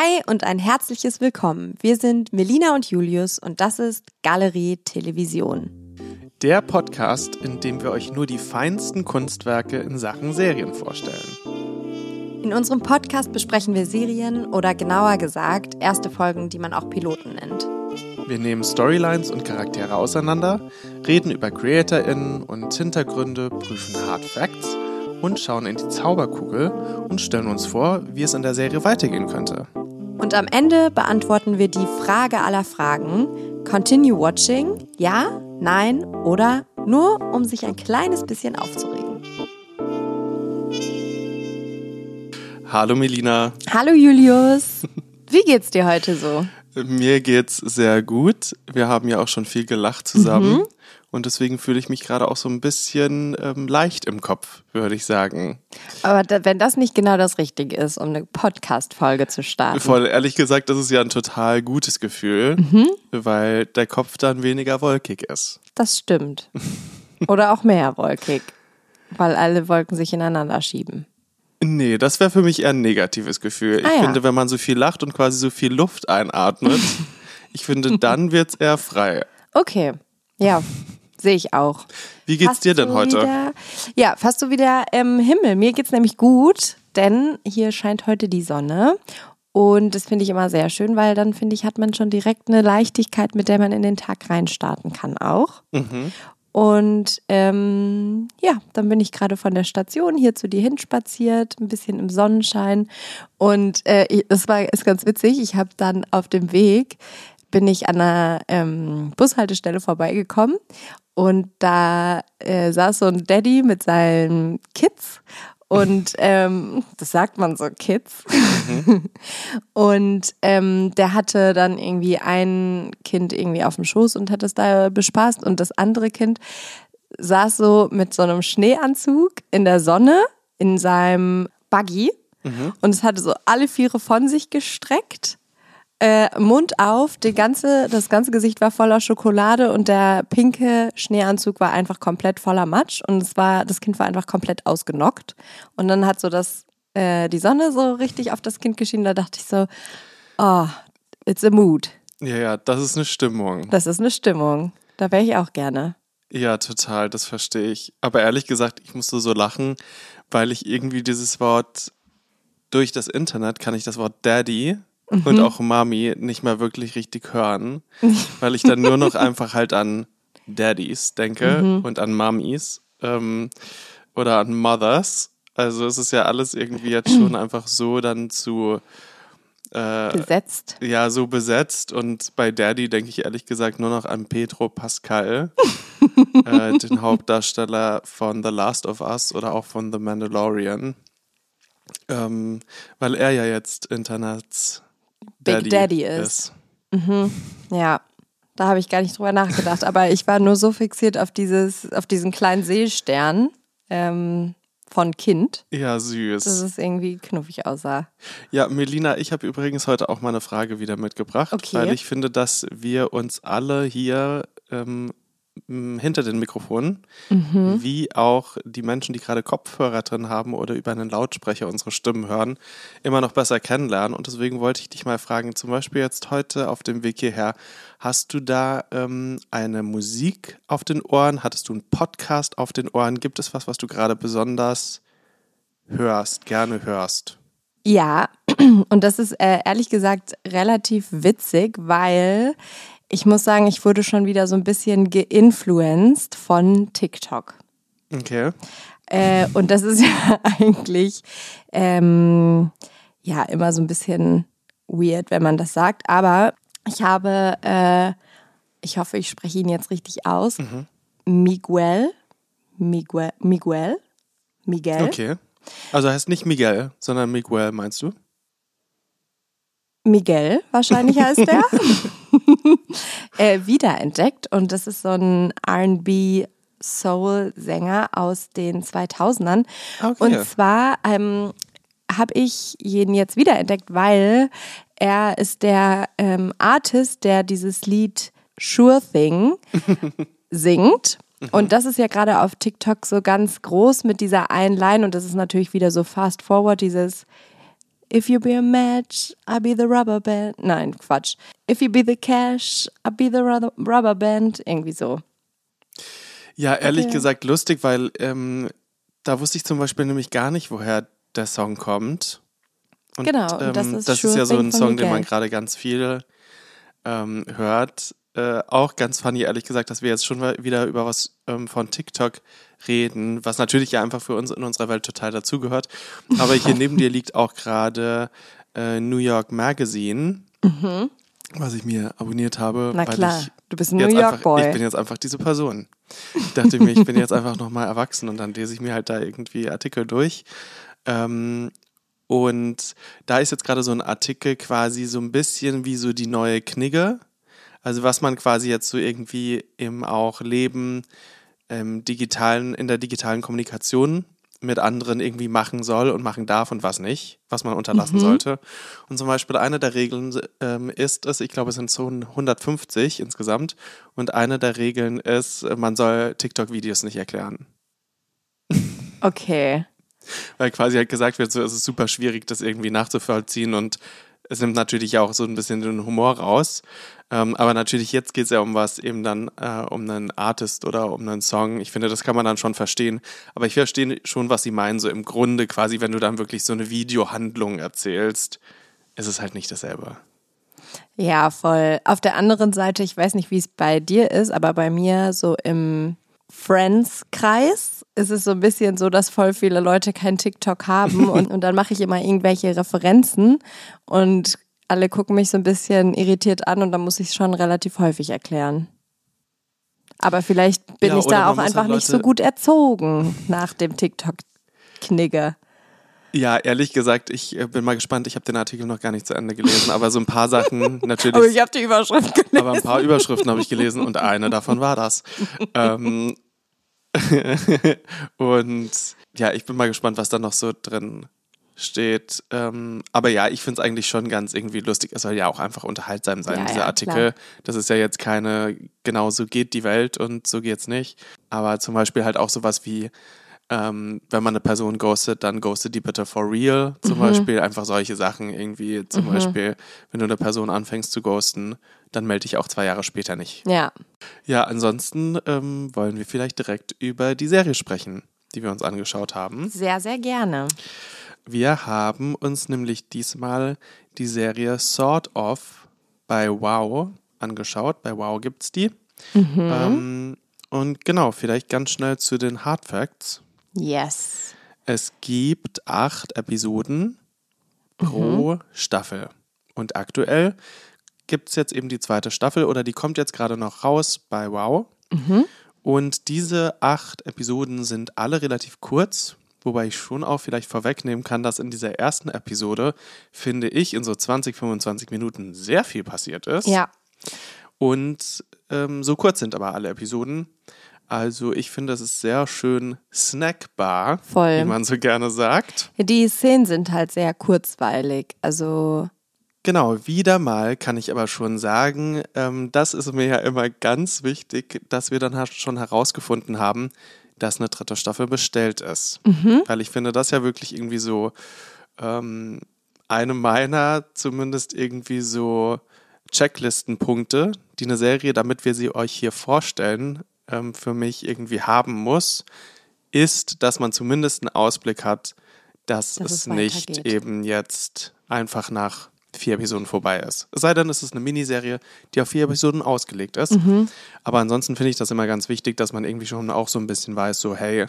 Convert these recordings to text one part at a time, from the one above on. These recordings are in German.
Hi und ein herzliches Willkommen. Wir sind Melina und Julius und das ist Galerie Television. Der Podcast, in dem wir euch nur die feinsten Kunstwerke in Sachen Serien vorstellen. In unserem Podcast besprechen wir Serien oder genauer gesagt erste Folgen, die man auch Piloten nennt. Wir nehmen Storylines und Charaktere auseinander, reden über CreatorInnen und Hintergründe, prüfen Hard Facts und schauen in die Zauberkugel und stellen uns vor, wie es in der Serie weitergehen könnte. Und am Ende beantworten wir die Frage aller Fragen. Continue watching? Ja, nein oder nur, um sich ein kleines bisschen aufzuregen. Hallo Melina. Hallo Julius. Wie geht's dir heute so? Mir geht's sehr gut. Wir haben ja auch schon viel gelacht zusammen. Mhm. Und deswegen fühle ich mich gerade auch so ein bisschen ähm, leicht im Kopf, würde ich sagen. Aber da, wenn das nicht genau das Richtige ist, um eine Podcast-Folge zu starten. Voll ehrlich gesagt, das ist ja ein total gutes Gefühl, mhm. weil der Kopf dann weniger wolkig ist. Das stimmt. Oder auch mehr wolkig, weil alle Wolken sich ineinander schieben. Nee, das wäre für mich eher ein negatives Gefühl. Ah, ich ja. finde, wenn man so viel lacht und quasi so viel Luft einatmet, ich finde, dann wird es eher frei. Okay, ja, Sehe ich auch. Wie geht's fast dir denn heute? Wieder, ja, fast so wieder im Himmel. Mir geht's nämlich gut, denn hier scheint heute die Sonne. Und das finde ich immer sehr schön, weil dann finde ich, hat man schon direkt eine Leichtigkeit, mit der man in den Tag reinstarten kann auch. Mhm. Und ähm, ja, dann bin ich gerade von der Station hier zu dir hinspaziert, ein bisschen im Sonnenschein. Und äh, das war ist ganz witzig. Ich habe dann auf dem Weg bin ich an einer ähm, Bushaltestelle vorbeigekommen und da äh, saß so ein Daddy mit seinen Kids und ähm, das sagt man so, Kids. Mhm. und ähm, der hatte dann irgendwie ein Kind irgendwie auf dem Schoß und hat es da bespaßt und das andere Kind saß so mit so einem Schneeanzug in der Sonne in seinem Buggy mhm. und es hatte so alle Viere von sich gestreckt äh, Mund auf, die ganze, das ganze Gesicht war voller Schokolade und der pinke Schneeanzug war einfach komplett voller Matsch und es war, das Kind war einfach komplett ausgenockt. Und dann hat so das, äh, die Sonne so richtig auf das Kind geschienen, da dachte ich so, oh, it's a mood. Ja, ja, das ist eine Stimmung. Das ist eine Stimmung. Da wäre ich auch gerne. Ja, total, das verstehe ich. Aber ehrlich gesagt, ich musste so lachen, weil ich irgendwie dieses Wort durch das Internet kann ich das Wort Daddy mhm. und auch Mami nicht mehr wirklich richtig hören, weil ich dann nur noch einfach halt an Daddies denke mhm. und an Mummies ähm, oder an Mothers. Also es ist ja alles irgendwie jetzt schon einfach so dann zu äh, besetzt. Ja, so besetzt. Und bei Daddy denke ich ehrlich gesagt nur noch an Pedro Pascal, äh, den Hauptdarsteller von The Last of Us oder auch von The Mandalorian. Ähm, weil er ja jetzt Internets Big Daddy ist. ist. Mhm. Ja, da habe ich gar nicht drüber nachgedacht. Aber ich war nur so fixiert auf, dieses, auf diesen kleinen Seestern ähm, von Kind. Ja, süß. Dass es irgendwie knuffig aussah. Ja, Melina, ich habe übrigens heute auch mal eine Frage wieder mitgebracht, okay. weil ich finde, dass wir uns alle hier ähm, hinter den Mikrofonen, mhm. wie auch die Menschen, die gerade Kopfhörer drin haben oder über einen Lautsprecher unsere Stimmen hören, immer noch besser kennenlernen. Und deswegen wollte ich dich mal fragen, zum Beispiel jetzt heute auf dem Weg hierher, hast du da ähm, eine Musik auf den Ohren? Hattest du einen Podcast auf den Ohren? Gibt es was, was du gerade besonders hörst, gerne hörst? Ja, und das ist äh, ehrlich gesagt relativ witzig, weil ich muss sagen, ich wurde schon wieder so ein bisschen geinfluenced von TikTok. Okay. Äh, und das ist ja eigentlich ähm, ja immer so ein bisschen weird, wenn man das sagt. Aber ich habe, äh, ich hoffe, ich spreche ihn jetzt richtig aus. Mhm. Miguel. Miguel. Miguel. Miguel. Okay. Also heißt nicht Miguel, sondern Miguel, meinst du? Miguel, wahrscheinlich heißt der. äh, wiederentdeckt. Und das ist so ein RB Soul-Sänger aus den 2000ern. Okay. Und zwar ähm, habe ich ihn jetzt wiederentdeckt, weil er ist der ähm, Artist, der dieses Lied Sure Thing singt. Mhm. Und das ist ja gerade auf TikTok so ganz groß mit dieser einen Line und das ist natürlich wieder so fast forward, dieses If you be a match, I'll be the rubber band. Nein, Quatsch. If you be the cash, I'll be the rubber band. Irgendwie so. Ja, ehrlich okay. gesagt lustig, weil ähm, da wusste ich zum Beispiel nämlich gar nicht, woher der Song kommt. Und, genau, und das ähm, ist, das ist ja so ein Song, den man gerade ganz viel ähm, hört. Äh, auch ganz funny, ehrlich gesagt, dass wir jetzt schon wieder über was ähm, von TikTok reden, was natürlich ja einfach für uns in unserer Welt total dazugehört. Aber hier neben dir liegt auch gerade äh, New York Magazine, mhm. was ich mir abonniert habe. Na klar, du bist ein New York Boy. Ich bin jetzt einfach diese Person. Ich dachte mir, ich bin jetzt einfach nochmal erwachsen und dann lese ich mir halt da irgendwie Artikel durch. Ähm, und da ist jetzt gerade so ein Artikel quasi so ein bisschen wie so die neue Knigge. Also was man quasi jetzt so irgendwie im auch Leben ähm, digitalen, in der digitalen Kommunikation mit anderen irgendwie machen soll und machen darf und was nicht, was man unterlassen mhm. sollte. Und zum Beispiel eine der Regeln ähm, ist es, ich glaube es sind so 150 insgesamt, und eine der Regeln ist, man soll TikTok-Videos nicht erklären. Okay. Weil quasi halt gesagt wird, so es ist super schwierig, das irgendwie nachzuvollziehen und es nimmt natürlich auch so ein bisschen den Humor raus. Ähm, aber natürlich jetzt geht es ja um was, eben dann äh, um einen Artist oder um einen Song. Ich finde, das kann man dann schon verstehen. Aber ich verstehe schon, was sie meinen. So im Grunde quasi, wenn du dann wirklich so eine Videohandlung erzählst, ist es halt nicht dasselbe. Ja, voll. Auf der anderen Seite, ich weiß nicht, wie es bei dir ist, aber bei mir so im Friends-Kreis ist es so ein bisschen so, dass voll viele Leute kein TikTok haben und, und dann mache ich immer irgendwelche Referenzen und alle gucken mich so ein bisschen irritiert an und dann muss ich es schon relativ häufig erklären. Aber vielleicht bin ja, ich da auch einfach halt nicht so gut erzogen nach dem TikTok-Knigge. Ja, ehrlich gesagt, ich äh, bin mal gespannt. Ich habe den Artikel noch gar nicht zu Ende gelesen, aber so ein paar Sachen natürlich. aber ich habe die Überschrift gelesen. Aber ein paar Überschriften habe ich gelesen und eine davon war das. ähm, und ja, ich bin mal gespannt, was da noch so drin steht. Ähm, aber ja, ich finde es eigentlich schon ganz irgendwie lustig. Es soll ja auch einfach unterhaltsam sein, ja, dieser ja, Artikel. Klar. Das ist ja jetzt keine, genau so geht die Welt und so geht's nicht. Aber zum Beispiel halt auch sowas wie, ähm, wenn man eine Person ghostet, dann ghostet die bitte for real. Zum mhm. Beispiel einfach solche Sachen irgendwie. Zum mhm. Beispiel, wenn du eine Person anfängst zu ghosten, dann melde dich auch zwei Jahre später nicht. Ja. Ja, ansonsten ähm, wollen wir vielleicht direkt über die Serie sprechen, die wir uns angeschaut haben. Sehr, sehr gerne. Wir haben uns nämlich diesmal die Serie Sort of bei Wow angeschaut. Bei Wow gibt es die. Mhm. Ähm, und genau, vielleicht ganz schnell zu den Hard Facts. Yes. Es gibt acht Episoden pro mhm. Staffel. Und aktuell gibt es jetzt eben die zweite Staffel oder die kommt jetzt gerade noch raus bei Wow. Mhm. Und diese acht Episoden sind alle relativ kurz, wobei ich schon auch vielleicht vorwegnehmen kann, dass in dieser ersten Episode, finde ich, in so 20, 25 Minuten sehr viel passiert ist. Ja. Und ähm, so kurz sind aber alle Episoden. Also ich finde, es ist sehr schön snackbar, Voll. wie man so gerne sagt. Die Szenen sind halt sehr kurzweilig. Also Genau, wieder mal kann ich aber schon sagen, ähm, das ist mir ja immer ganz wichtig, dass wir dann schon herausgefunden haben, dass eine dritte Staffel bestellt ist. Mhm. Weil ich finde das ja wirklich irgendwie so ähm, eine meiner zumindest irgendwie so Checklistenpunkte, die eine Serie, damit wir sie euch hier vorstellen, ähm, für mich irgendwie haben muss, ist, dass man zumindest einen Ausblick hat, dass, dass es, es nicht eben jetzt einfach nach vier Episoden vorbei ist. Es sei denn, es ist eine Miniserie, die auf vier Episoden ausgelegt ist. Mhm. Aber ansonsten finde ich das immer ganz wichtig, dass man irgendwie schon auch so ein bisschen weiß, so hey,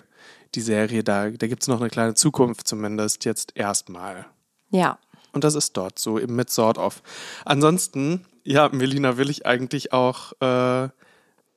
die Serie, da, da gibt es noch eine kleine Zukunft zumindest jetzt erstmal. Ja. Und das ist dort so eben mit Sort of. Ansonsten, ja, Melina, will ich eigentlich auch äh,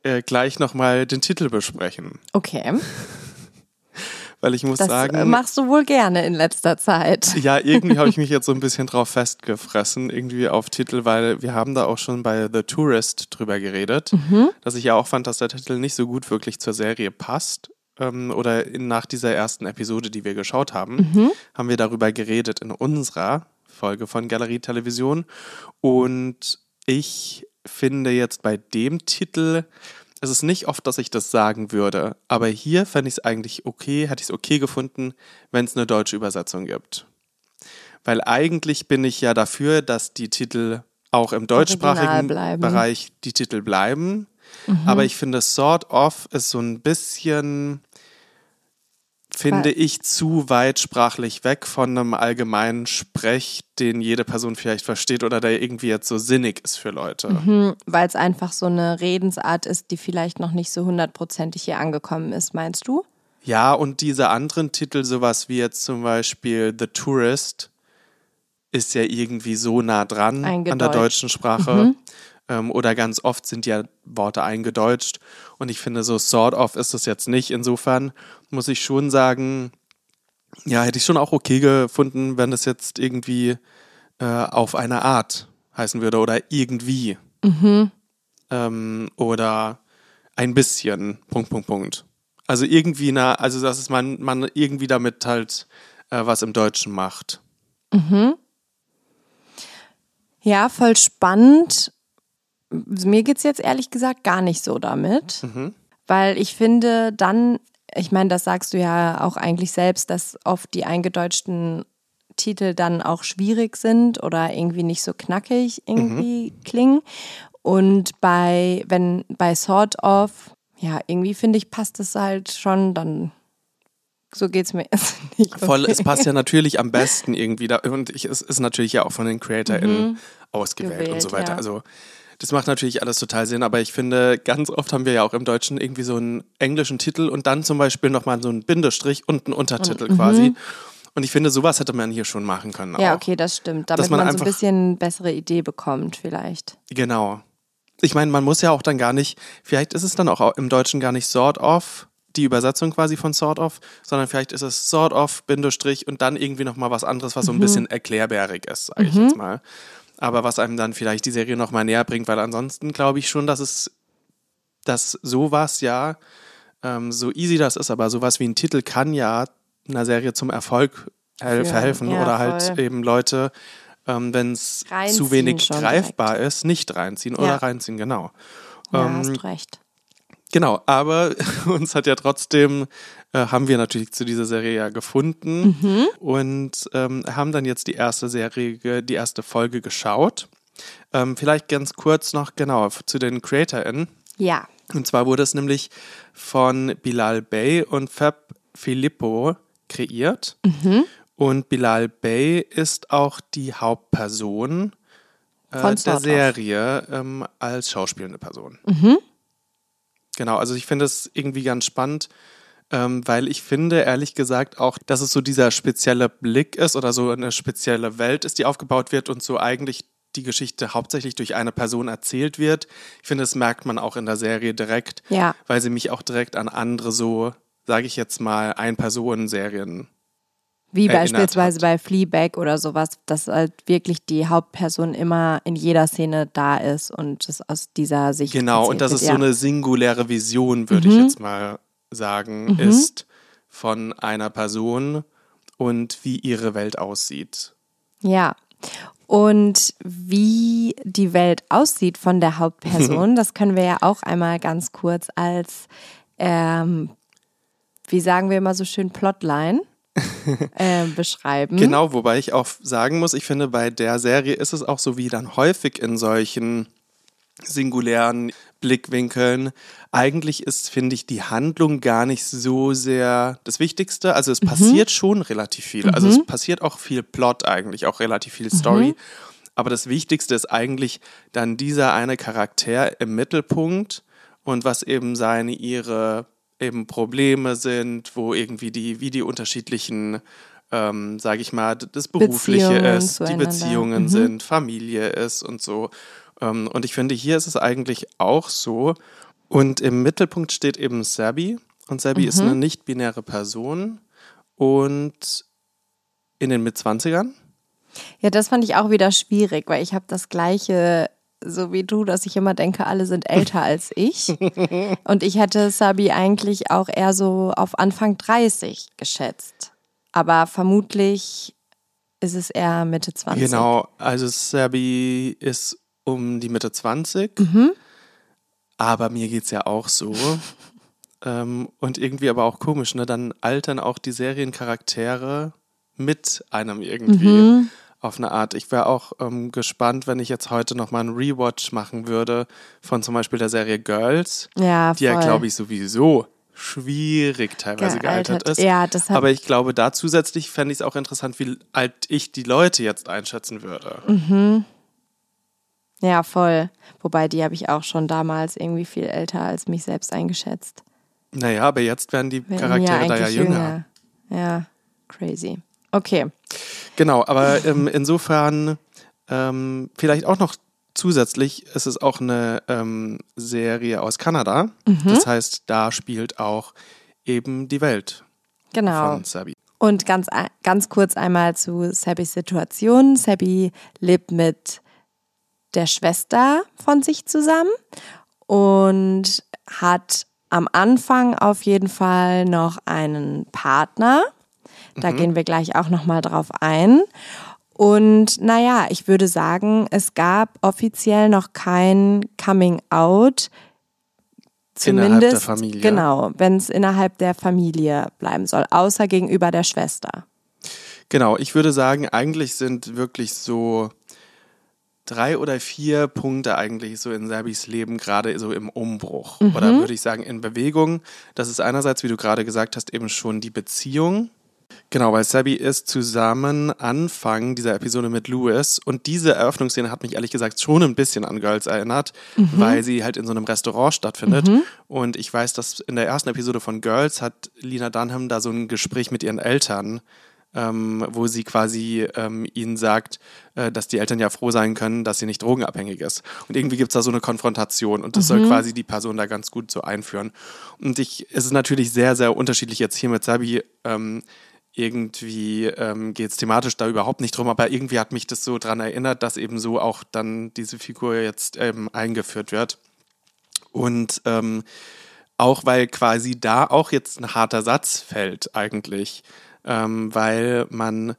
äh, gleich nochmal den Titel besprechen. Okay. Weil ich muss das sagen. Das machst du wohl gerne in letzter Zeit. Ja, irgendwie habe ich mich jetzt so ein bisschen drauf festgefressen, irgendwie auf Titel, weil wir haben da auch schon bei The Tourist drüber geredet, mhm. dass ich ja auch fand, dass der Titel nicht so gut wirklich zur Serie passt. Ähm, oder in, nach dieser ersten Episode, die wir geschaut haben, mhm. haben wir darüber geredet in unserer Folge von Galerie Television. Und ich finde jetzt bei dem Titel, es ist nicht oft, dass ich das sagen würde, aber hier fände ich es eigentlich okay, hätte ich es okay gefunden, wenn es eine deutsche Übersetzung gibt. weil eigentlich bin ich ja dafür, dass die Titel auch im deutschsprachigen Bereich die Titel bleiben. Mhm. Aber ich finde, Sort of ist so ein bisschen, finde ich, zu weit sprachlich weg von einem allgemeinen Sprech, den jede Person vielleicht versteht oder der irgendwie jetzt so sinnig ist für Leute. Mhm, Weil es einfach so eine Redensart ist, die vielleicht noch nicht so hundertprozentig hier angekommen ist, meinst du? Ja, und diese anderen Titel, sowas wie jetzt zum Beispiel The Tourist, ist ja irgendwie so nah dran an der deutschen Sprache. Mhm. Ähm, oder ganz oft sind ja Worte eingedeutscht. Und ich finde, so sort of ist es jetzt nicht. Insofern muss ich schon sagen, ja, hätte ich schon auch okay gefunden, wenn es jetzt irgendwie äh, auf eine Art heißen würde oder irgendwie. Mhm. Ähm, oder ein bisschen, Punkt, Punkt, Punkt. Also irgendwie, na, also dass es man, man irgendwie damit halt äh, was im Deutschen macht. Mhm. Ja, voll spannend. Mir geht es jetzt ehrlich gesagt gar nicht so damit, mhm. weil ich finde dann, ich meine, das sagst du ja auch eigentlich selbst, dass oft die eingedeutschten Titel dann auch schwierig sind oder irgendwie nicht so knackig irgendwie mhm. klingen. Und bei, wenn bei Sort of, ja, irgendwie finde ich, passt es halt schon dann so geht es mir jetzt nicht. Okay. Voll, es passt ja natürlich am besten irgendwie da und ich, es ist natürlich ja auch von den CreatorInnen mhm. ausgewählt Gewählt, und so weiter. Ja. Also das macht natürlich alles total Sinn, aber ich finde, ganz oft haben wir ja auch im Deutschen irgendwie so einen englischen Titel und dann zum Beispiel nochmal so einen Bindestrich und einen Untertitel und, quasi. Mhm. Und ich finde, sowas hätte man hier schon machen können. Ja, auch. okay, das stimmt. Damit man, man einfach, so ein bisschen bessere Idee bekommt, vielleicht. Genau. Ich meine, man muss ja auch dann gar nicht, vielleicht ist es dann auch im Deutschen gar nicht sort of, die Übersetzung quasi von Sort of, sondern vielleicht ist es Sort of, Bindestrich und dann irgendwie nochmal was anderes, was so ein mhm. bisschen erklärbärig ist, sage ich mhm. jetzt mal. Aber was einem dann vielleicht die Serie nochmal näher bringt, weil ansonsten glaube ich schon, dass es, dass sowas ja, ähm, so easy das ist, aber sowas wie ein Titel kann ja einer Serie zum Erfolg ja, verhelfen ja, oder halt voll. eben Leute, ähm, wenn es zu wenig greifbar direkt. ist, nicht reinziehen oder reinziehen, genau. Ja, ähm, hast recht. Genau, aber uns hat ja trotzdem, äh, haben wir natürlich zu dieser Serie ja gefunden mhm. und ähm, haben dann jetzt die erste Serie, die erste Folge geschaut. Ähm, vielleicht ganz kurz noch genau zu den CreatorInnen. Ja. Und zwar wurde es nämlich von Bilal Bey und Fab Filippo kreiert. Mhm. Und Bilal Bey ist auch die Hauptperson äh, der Serie ähm, als schauspielende Person. Mhm. Genau, also ich finde es irgendwie ganz spannend, ähm, weil ich finde, ehrlich gesagt, auch, dass es so dieser spezielle Blick ist oder so eine spezielle Welt ist, die aufgebaut wird und so eigentlich die Geschichte hauptsächlich durch eine Person erzählt wird. Ich finde, das merkt man auch in der Serie direkt, ja. weil sie mich auch direkt an andere so, sage ich jetzt mal, Ein-Personen-Serien wie beispielsweise hat. bei Fleabag oder sowas, dass halt wirklich die Hauptperson immer in jeder Szene da ist und es aus dieser Sicht. Genau, und dass es ja. so eine singuläre Vision, würde mhm. ich jetzt mal sagen, mhm. ist von einer Person und wie ihre Welt aussieht. Ja. Und wie die Welt aussieht von der Hauptperson, das können wir ja auch einmal ganz kurz als, ähm, wie sagen wir immer so schön, Plotline äh, beschreiben. Genau, wobei ich auch sagen muss, ich finde, bei der Serie ist es auch so wie dann häufig in solchen singulären Blickwinkeln. Eigentlich ist, finde ich, die Handlung gar nicht so sehr das Wichtigste. Also es mhm. passiert schon relativ viel. Mhm. Also es mhm. passiert auch viel Plot eigentlich, auch relativ viel Story. Mhm. Aber das Wichtigste ist eigentlich dann dieser eine Charakter im Mittelpunkt und was eben seine, ihre eben Probleme sind, wo irgendwie die, wie die unterschiedlichen, ähm, sage ich mal, das Berufliche Beziehungen ist, die Beziehungen mhm. sind, Familie ist und so. Ähm, und ich finde, hier ist es eigentlich auch so. Und im Mittelpunkt steht eben Sabi. Und Sabi mhm. ist eine nicht-binäre Person und in den Mitzwanzigern. Ja, das fand ich auch wieder schwierig, weil ich habe das gleiche so wie du, dass ich immer denke, alle sind älter als ich. Und ich hätte Sabi eigentlich auch eher so auf Anfang 30 geschätzt. Aber vermutlich ist es eher Mitte 20. Genau, also Sabi ist um die Mitte 20. Mhm. Aber mir geht es ja auch so. ähm, und irgendwie aber auch komisch, ne? Dann altern auch die Seriencharaktere mit einem irgendwie. Mhm. Auf eine Art. Ich wäre auch ähm, gespannt, wenn ich jetzt heute nochmal einen Rewatch machen würde von zum Beispiel der Serie Girls. Ja, die ja, glaube ich, sowieso schwierig teilweise gealtert, gealtert ist. Ja, Aber ich glaube, da zusätzlich fände ich es auch interessant, wie alt ich die Leute jetzt einschätzen würde. Mhm. Ja, voll. Wobei die habe ich auch schon damals irgendwie viel älter als mich selbst eingeschätzt. Naja, aber jetzt werden die Charaktere ja da ja jünger. jünger. Ja, crazy. Okay. Genau, aber ähm, insofern ähm, vielleicht auch noch zusätzlich ist es auch eine ähm, Serie aus Kanada. Mhm. Das heißt, da spielt auch eben die Welt genau. von Sabi. Und ganz, ganz kurz einmal zu Sabis Situation. Sabi lebt mit der Schwester von sich zusammen und hat am Anfang auf jeden Fall noch einen Partner. Da mhm. gehen wir gleich auch nochmal drauf ein. Und naja, ich würde sagen, es gab offiziell noch kein Coming Out. Zumindest, innerhalb der Familie. Genau, wenn es innerhalb der Familie bleiben soll, außer gegenüber der Schwester. Genau, ich würde sagen, eigentlich sind wirklich so drei oder vier Punkte eigentlich so in Serbis Leben gerade so im Umbruch. Mhm. Oder würde ich sagen in Bewegung. Das ist einerseits, wie du gerade gesagt hast, eben schon die Beziehung. Genau, weil Sabi ist zusammen Anfang dieser Episode mit Louis und diese Eröffnungsszene hat mich ehrlich gesagt schon ein bisschen an Girls erinnert, mhm. weil sie halt in so einem Restaurant stattfindet. Mhm. Und ich weiß, dass in der ersten Episode von Girls hat Lina Dunham da so ein Gespräch mit ihren Eltern ähm, wo sie quasi ähm, ihnen sagt, äh, dass die Eltern ja froh sein können, dass sie nicht drogenabhängig ist. Und irgendwie gibt es da so eine Konfrontation und das mhm. soll quasi die Person da ganz gut so einführen. Und ich, es ist natürlich sehr, sehr unterschiedlich jetzt hier mit Sabi. Ähm, irgendwie ähm, geht es thematisch da überhaupt nicht drum, aber irgendwie hat mich das so daran erinnert, dass eben so auch dann diese Figur jetzt ähm, eingeführt wird. Und ähm, auch weil quasi da auch jetzt ein harter Satz fällt eigentlich ähm, weil man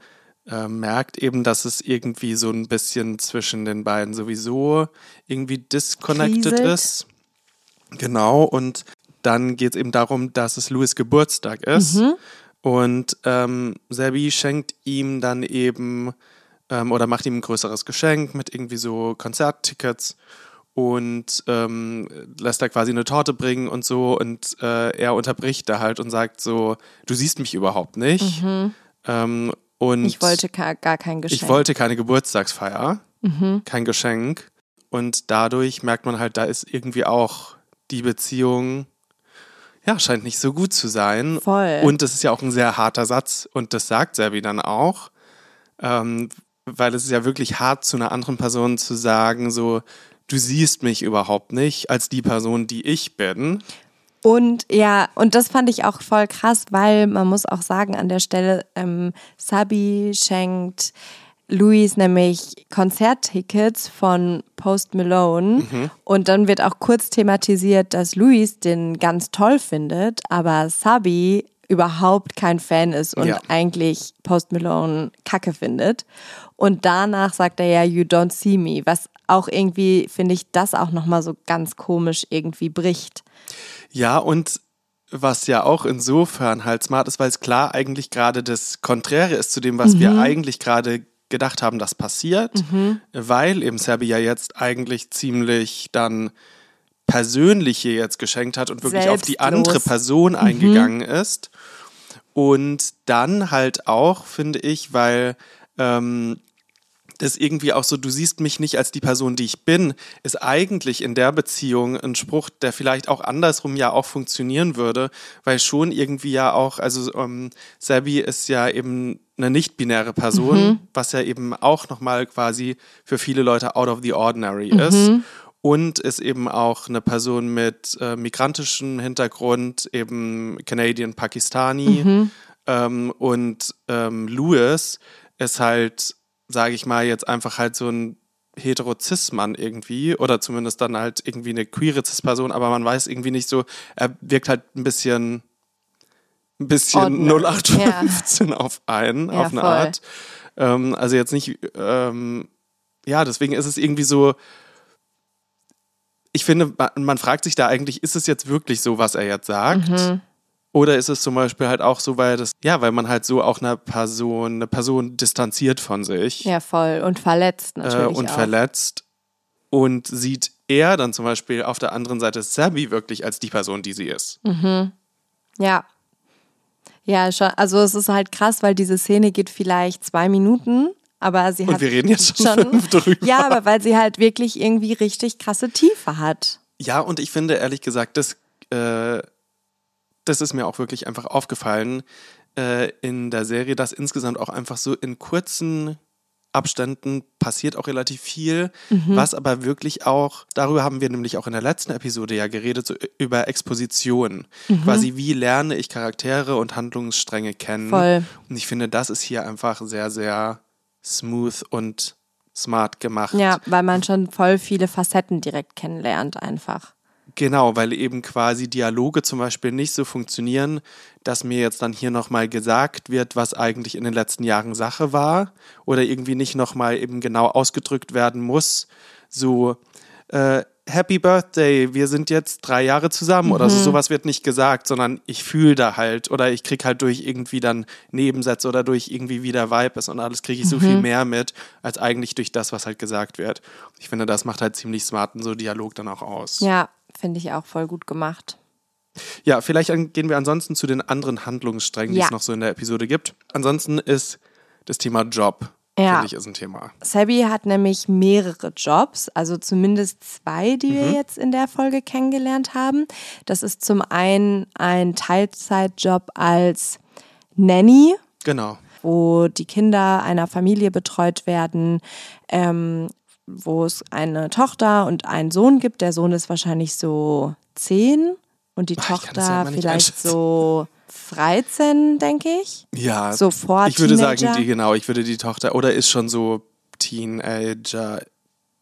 äh, merkt eben, dass es irgendwie so ein bisschen zwischen den beiden sowieso irgendwie disconnected Rieselt. ist. Genau, und dann geht es eben darum, dass es Louis Geburtstag ist. Mhm. Und ähm, Sebi schenkt ihm dann eben ähm, oder macht ihm ein größeres Geschenk mit irgendwie so Konzerttickets und ähm, lässt da quasi eine Torte bringen und so und äh, er unterbricht da halt und sagt so, du siehst mich überhaupt nicht. Mhm. Ähm, und ich wollte gar kein Geschenk. Ich wollte keine Geburtstagsfeier, mhm. kein Geschenk. Und dadurch merkt man halt, da ist irgendwie auch die Beziehung, ja, scheint nicht so gut zu sein. Voll. Und das ist ja auch ein sehr harter Satz und das sagt Serbi dann auch. Ähm, weil es ist ja wirklich hart zu einer anderen Person zu sagen, so, du siehst mich überhaupt nicht als die Person, die ich bin. Und ja, und das fand ich auch voll krass, weil man muss auch sagen an der Stelle, ähm, Sabi schenkt Louis nämlich Konzerttickets von Post Malone mhm. und dann wird auch kurz thematisiert, dass Louis den ganz toll findet, aber Sabi überhaupt kein Fan ist und ja. eigentlich Post Malone kacke findet. Und danach sagt er ja, you don't see me, was auch irgendwie, finde ich, das auch nochmal so ganz komisch irgendwie bricht. Ja, und was ja auch insofern halt smart ist, weil es klar eigentlich gerade das Konträre ist zu dem, was mhm. wir eigentlich gerade gedacht haben, das passiert, mhm. weil eben Serbia jetzt eigentlich ziemlich dann persönliche jetzt geschenkt hat und wirklich Selbstlos. auf die andere Person mhm. eingegangen ist. Und dann halt auch, finde ich, weil ähm, ist irgendwie auch so, du siehst mich nicht als die Person, die ich bin, ist eigentlich in der Beziehung ein Spruch, der vielleicht auch andersrum ja auch funktionieren würde, weil schon irgendwie ja auch, also ähm, Sabi ist ja eben eine nicht-binäre Person, mhm. was ja eben auch nochmal quasi für viele Leute out of the ordinary mhm. ist. Und ist eben auch eine Person mit äh, migrantischem Hintergrund, eben Canadian, Pakistani. Mhm. Ähm, und ähm, Louis ist halt sage ich mal, jetzt einfach halt so ein Heterozis-Mann irgendwie oder zumindest dann halt irgendwie eine queere Cis-Person, aber man weiß irgendwie nicht so, er wirkt halt ein bisschen ein bisschen 0815 ja. auf einen, ja, auf eine voll. Art. Ähm, also jetzt nicht, ähm, ja, deswegen ist es irgendwie so, ich finde, man, fragt sich da eigentlich, ist es jetzt wirklich so, was er jetzt sagt? Mhm. Oder ist es zum Beispiel halt auch so, weil das, ja, weil man halt so auch eine Person, eine Person distanziert von sich. Ja, voll. Und verletzt natürlich. Äh, und auch. verletzt. Und sieht er dann zum Beispiel auf der anderen Seite Sabby wirklich als die Person, die sie ist. Mhm. Ja. Ja, schon. Also es ist halt krass, weil diese Szene geht vielleicht zwei Minuten, aber sie und hat. wir reden jetzt schon, schon fünf drüber. Ja, aber weil sie halt wirklich irgendwie richtig krasse Tiefe hat. Ja, und ich finde ehrlich gesagt, das, äh, das ist mir auch wirklich einfach aufgefallen äh, in der Serie, dass insgesamt auch einfach so in kurzen Abständen passiert auch relativ viel, mhm. was aber wirklich auch, darüber haben wir nämlich auch in der letzten Episode ja geredet, so über Exposition. Mhm. Quasi, wie lerne ich Charaktere und Handlungsstränge kennen. Voll. Und ich finde, das ist hier einfach sehr, sehr smooth und smart gemacht. Ja, weil man schon voll viele Facetten direkt kennenlernt, einfach. Genau, weil eben quasi Dialoge zum Beispiel nicht so funktionieren, dass mir jetzt dann hier nochmal gesagt wird, was eigentlich in den letzten Jahren Sache war oder irgendwie nicht nochmal eben genau ausgedrückt werden muss. So, äh, Happy Birthday, wir sind jetzt drei Jahre zusammen mhm. oder so. Mhm. Sowas wird nicht gesagt, sondern ich fühle da halt oder ich krieg halt durch irgendwie dann Nebensätze oder durch irgendwie wie der Vibe ist und alles kriege ich so mhm. viel mehr mit, als eigentlich durch das, was halt gesagt wird. Ich finde, das macht halt ziemlich smarten so Dialog dann auch aus. Ja, Finde ich auch voll gut gemacht. Ja, vielleicht gehen wir ansonsten zu den anderen Handlungssträngen, die ja. es noch so in der Episode gibt. Ansonsten ist das Thema Job, ja. finde ich, ist ein Thema. Sabby hat nämlich mehrere Jobs, also zumindest zwei, die mhm. wir jetzt in der Folge kennengelernt haben. Das ist zum einen ein Teilzeitjob als Nanny. Genau. Wo die Kinder einer Familie betreut werden. Ähm, wo es eine Tochter und einen Sohn gibt. Der Sohn ist wahrscheinlich so zehn und die Boah, Tochter vielleicht so 13, denke ich. Ja, so vor Ich würde Teenager. sagen, die, genau, ich würde die Tochter, oder ist schon so Teenager.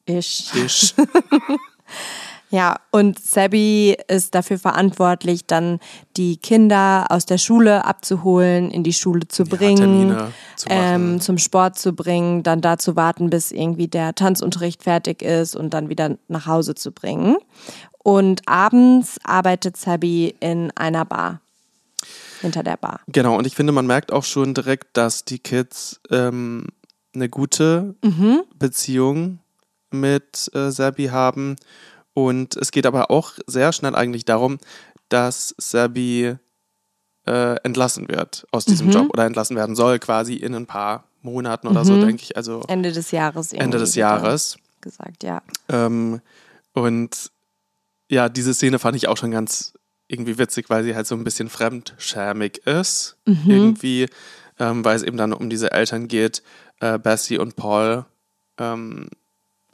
Ish. Ish. Ja, und Sabby ist dafür verantwortlich, dann die Kinder aus der Schule abzuholen, in die Schule zu bringen, ja, zu ähm, zum Sport zu bringen, dann da zu warten, bis irgendwie der Tanzunterricht fertig ist und dann wieder nach Hause zu bringen. Und abends arbeitet Sabby in einer Bar. Hinter der Bar. Genau, und ich finde, man merkt auch schon direkt, dass die Kids ähm, eine gute mhm. Beziehung mit äh, Sabby haben und es geht aber auch sehr schnell eigentlich darum, dass Sabi äh, entlassen wird aus diesem mhm. Job oder entlassen werden soll, quasi in ein paar Monaten oder mhm. so, denke ich. Also Ende des Jahres. Ende des Jahres. Gesagt, ja. Ähm, und ja, diese Szene fand ich auch schon ganz irgendwie witzig, weil sie halt so ein bisschen fremdschämig ist. Mhm. Irgendwie, ähm, weil es eben dann um diese Eltern geht, äh, Bessie und Paul. Ähm,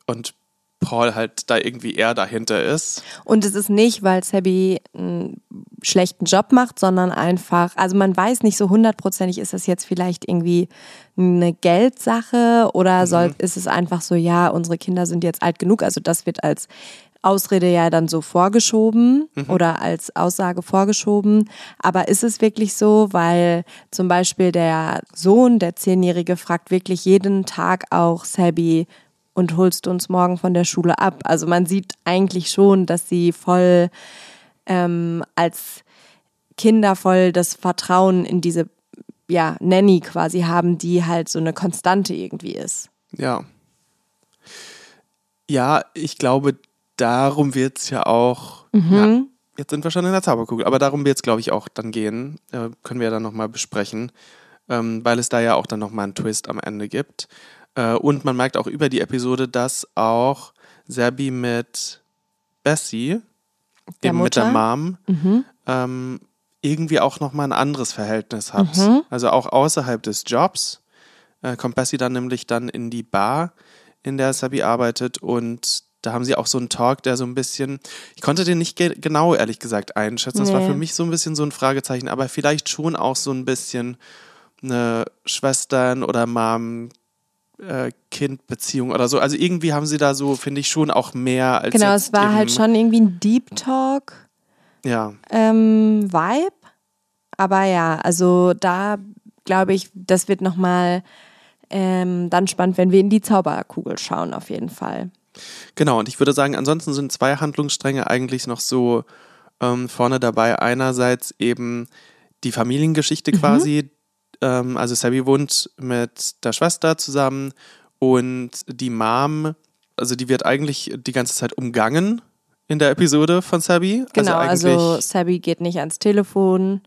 und Paul halt da irgendwie eher dahinter ist. Und es ist nicht, weil Sabby einen schlechten Job macht, sondern einfach, also man weiß nicht so hundertprozentig, ist das jetzt vielleicht irgendwie eine Geldsache oder mhm. soll, ist es einfach so, ja, unsere Kinder sind jetzt alt genug. Also das wird als Ausrede ja dann so vorgeschoben mhm. oder als Aussage vorgeschoben. Aber ist es wirklich so, weil zum Beispiel der Sohn, der Zehnjährige, fragt wirklich jeden Tag auch Sabby, und holst uns morgen von der Schule ab. Also man sieht eigentlich schon, dass sie voll ähm, als Kinder voll das Vertrauen in diese ja, Nanny quasi haben, die halt so eine Konstante irgendwie ist. Ja. Ja, ich glaube, darum wird es ja auch. Mhm. Ja, jetzt sind wir schon in der Zauberkugel, aber darum wird es, glaube ich, auch dann gehen. Äh, können wir ja dann nochmal besprechen, ähm, weil es da ja auch dann nochmal einen Twist am Ende gibt. Äh, und man merkt auch über die Episode, dass auch Serbi mit Bessie, der eben Mutter? mit der Mom, mhm. ähm, irgendwie auch nochmal ein anderes Verhältnis hat. Mhm. Also auch außerhalb des Jobs äh, kommt Bessie dann nämlich dann in die Bar, in der Sabi arbeitet und da haben sie auch so einen Talk, der so ein bisschen, ich konnte den nicht ge genau ehrlich gesagt einschätzen. Das nee. war für mich so ein bisschen so ein Fragezeichen, aber vielleicht schon auch so ein bisschen eine Schwestern- oder Mom- Kind-Beziehung oder so. Also irgendwie haben sie da so, finde ich, schon auch mehr als. Genau, es war halt schon irgendwie ein Deep Talk. Ja. Ähm, Vibe. Aber ja, also da glaube ich, das wird nochmal ähm, dann spannend, wenn wir in die Zauberkugel schauen, auf jeden Fall. Genau, und ich würde sagen, ansonsten sind zwei Handlungsstränge eigentlich noch so ähm, vorne dabei. Einerseits eben die Familiengeschichte mhm. Ähm, also Sabby wohnt mit der Schwester zusammen und die Mom, also die wird eigentlich die ganze Zeit umgangen in der Episode von Sabby. Also genau, also, also Sabby geht nicht ans Telefon.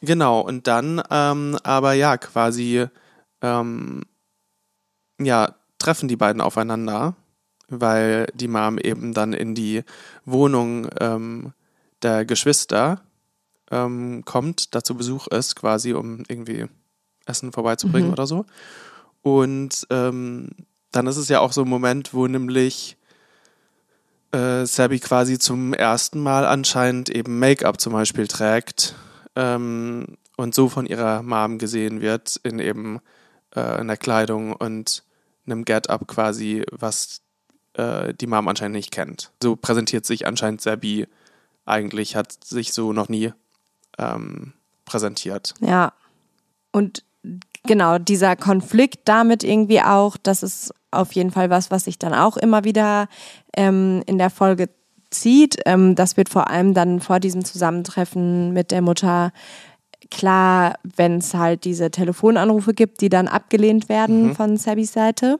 Genau, und dann ähm, aber ja, quasi ähm, ja, treffen die beiden aufeinander, weil die Mom eben dann in die Wohnung ähm, der Geschwister ähm, kommt, dazu Besuch ist, quasi, um irgendwie Essen vorbeizubringen mhm. oder so. Und ähm, dann ist es ja auch so ein Moment, wo nämlich äh, Sabi quasi zum ersten Mal anscheinend eben Make-up zum Beispiel trägt ähm, und so von ihrer Mom gesehen wird in eben äh, in der Kleidung und einem Get-up quasi, was äh, die Mom anscheinend nicht kennt. So präsentiert sich anscheinend Sabi eigentlich, hat sich so noch nie ähm, präsentiert. Ja. Und genau, dieser Konflikt damit irgendwie auch, das ist auf jeden Fall was, was sich dann auch immer wieder ähm, in der Folge zieht. Ähm, das wird vor allem dann vor diesem Zusammentreffen mit der Mutter klar, wenn es halt diese Telefonanrufe gibt, die dann abgelehnt werden mhm. von Sabis Seite.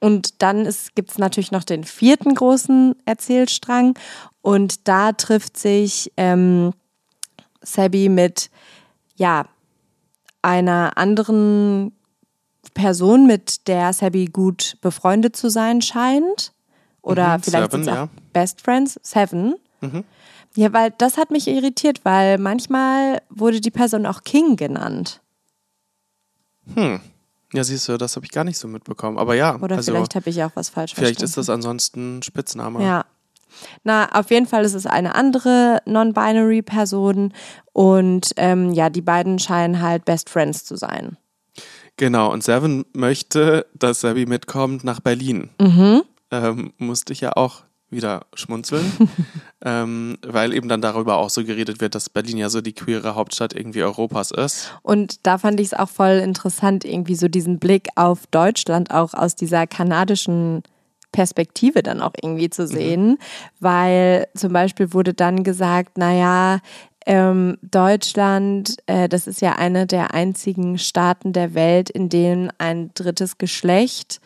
Und dann gibt es natürlich noch den vierten großen Erzählstrang. Und da trifft sich ähm, Sabi mit, ja, einer anderen Person, mit der Sabi gut befreundet zu sein scheint. Oder mhm, vielleicht Seven, sind ja. Best Friends. Seven. Mhm. Ja, weil das hat mich irritiert, weil manchmal wurde die Person auch King genannt. Hm. Ja, siehst du, das habe ich gar nicht so mitbekommen. Aber ja. Oder also, vielleicht habe ich auch was falsch vielleicht verstanden. Vielleicht ist das ansonsten Spitzname. Ja. Na, auf jeden Fall ist es eine andere Non-Binary-Person und ähm, ja, die beiden scheinen halt Best Friends zu sein. Genau, und Seven möchte, dass Sabi mitkommt nach Berlin. Mhm. Ähm, musste ich ja auch wieder schmunzeln, ähm, weil eben dann darüber auch so geredet wird, dass Berlin ja so die queere Hauptstadt irgendwie Europas ist. Und da fand ich es auch voll interessant, irgendwie so diesen Blick auf Deutschland auch aus dieser kanadischen Perspektive dann auch irgendwie zu mhm. sehen, mhm. weil zum Beispiel wurde dann gesagt, naja, ähm, Deutschland, äh, das ist ja eine der einzigen Staaten der Welt, in denen ein drittes Geschlecht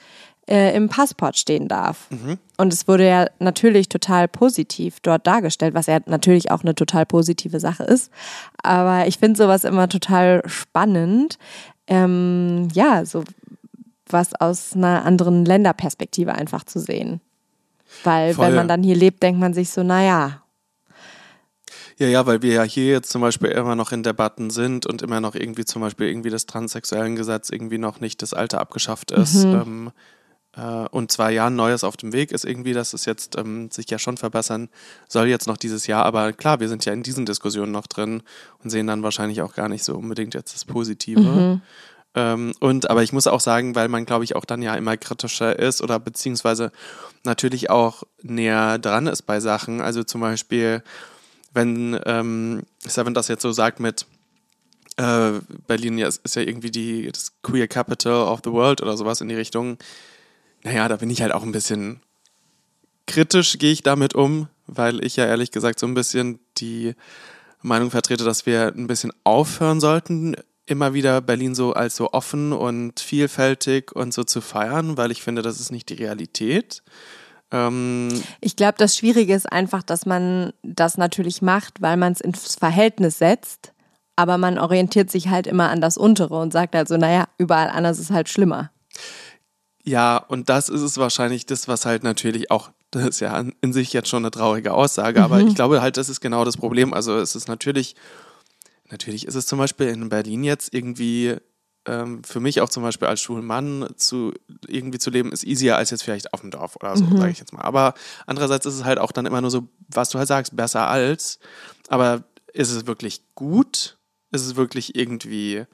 äh, im Passport stehen darf. Mhm. Und es wurde ja natürlich total positiv dort dargestellt, was ja natürlich auch eine total positive Sache ist. Aber ich finde sowas immer total spannend. Ähm, ja, so was aus einer anderen Länderperspektive einfach zu sehen. Weil Voll. wenn man dann hier lebt, denkt man sich so, naja, ja, ja, weil wir ja hier jetzt zum Beispiel immer noch in Debatten sind und immer noch irgendwie zum Beispiel irgendwie das transsexuellen Gesetz irgendwie noch nicht das Alter abgeschafft ist. Mhm. Ähm, äh, und zwei Jahren Neues auf dem Weg ist irgendwie, dass es jetzt ähm, sich ja schon verbessern soll jetzt noch dieses Jahr. Aber klar, wir sind ja in diesen Diskussionen noch drin und sehen dann wahrscheinlich auch gar nicht so unbedingt jetzt das Positive. Mhm. Ähm, und aber ich muss auch sagen, weil man, glaube ich, auch dann ja immer kritischer ist oder beziehungsweise natürlich auch näher dran ist bei Sachen. Also zum Beispiel wenn ähm, Seven das jetzt so sagt mit äh, Berlin ist, ist ja irgendwie die, das Queer Capital of the World oder sowas in die Richtung, naja, da bin ich halt auch ein bisschen kritisch, gehe ich damit um, weil ich ja ehrlich gesagt so ein bisschen die Meinung vertrete, dass wir ein bisschen aufhören sollten, immer wieder Berlin so als so offen und vielfältig und so zu feiern, weil ich finde, das ist nicht die Realität. Ähm ich glaube, das Schwierige ist einfach, dass man das natürlich macht, weil man es ins Verhältnis setzt, aber man orientiert sich halt immer an das Untere und sagt also, naja, überall anders ist halt schlimmer. Ja, und das ist es wahrscheinlich das, was halt natürlich auch, das ist ja in sich jetzt schon eine traurige Aussage, mhm. aber ich glaube halt, das ist genau das Problem. Also es ist natürlich, natürlich ist es zum Beispiel in Berlin jetzt irgendwie ähm, für mich auch zum Beispiel als Schulmann zu irgendwie zu leben, ist easier als jetzt vielleicht auf dem Dorf oder so, mhm. sage ich jetzt mal. Aber andererseits ist es halt auch dann immer nur so, was du halt sagst, besser als. Aber ist es wirklich gut? Ist es wirklich irgendwie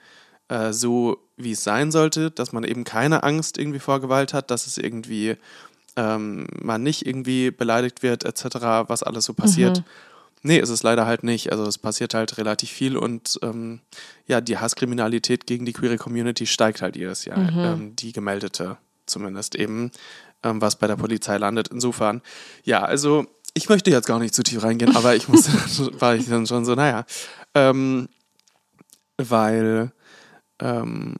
äh, so, wie es sein sollte, dass man eben keine Angst irgendwie vor Gewalt hat, dass es irgendwie ähm, man nicht irgendwie beleidigt wird, etc., was alles so passiert. Mhm. Nee, ist es leider halt nicht. Also es passiert halt relativ viel und ähm, ja, die Hasskriminalität gegen die queere Community steigt halt jedes Jahr. Mhm. Ähm, die gemeldete zumindest eben, ähm, was bei der Polizei landet. Insofern, ja, also ich möchte jetzt gar nicht zu tief reingehen, aber ich musste, war ich dann schon so, naja. Ähm, weil, ähm,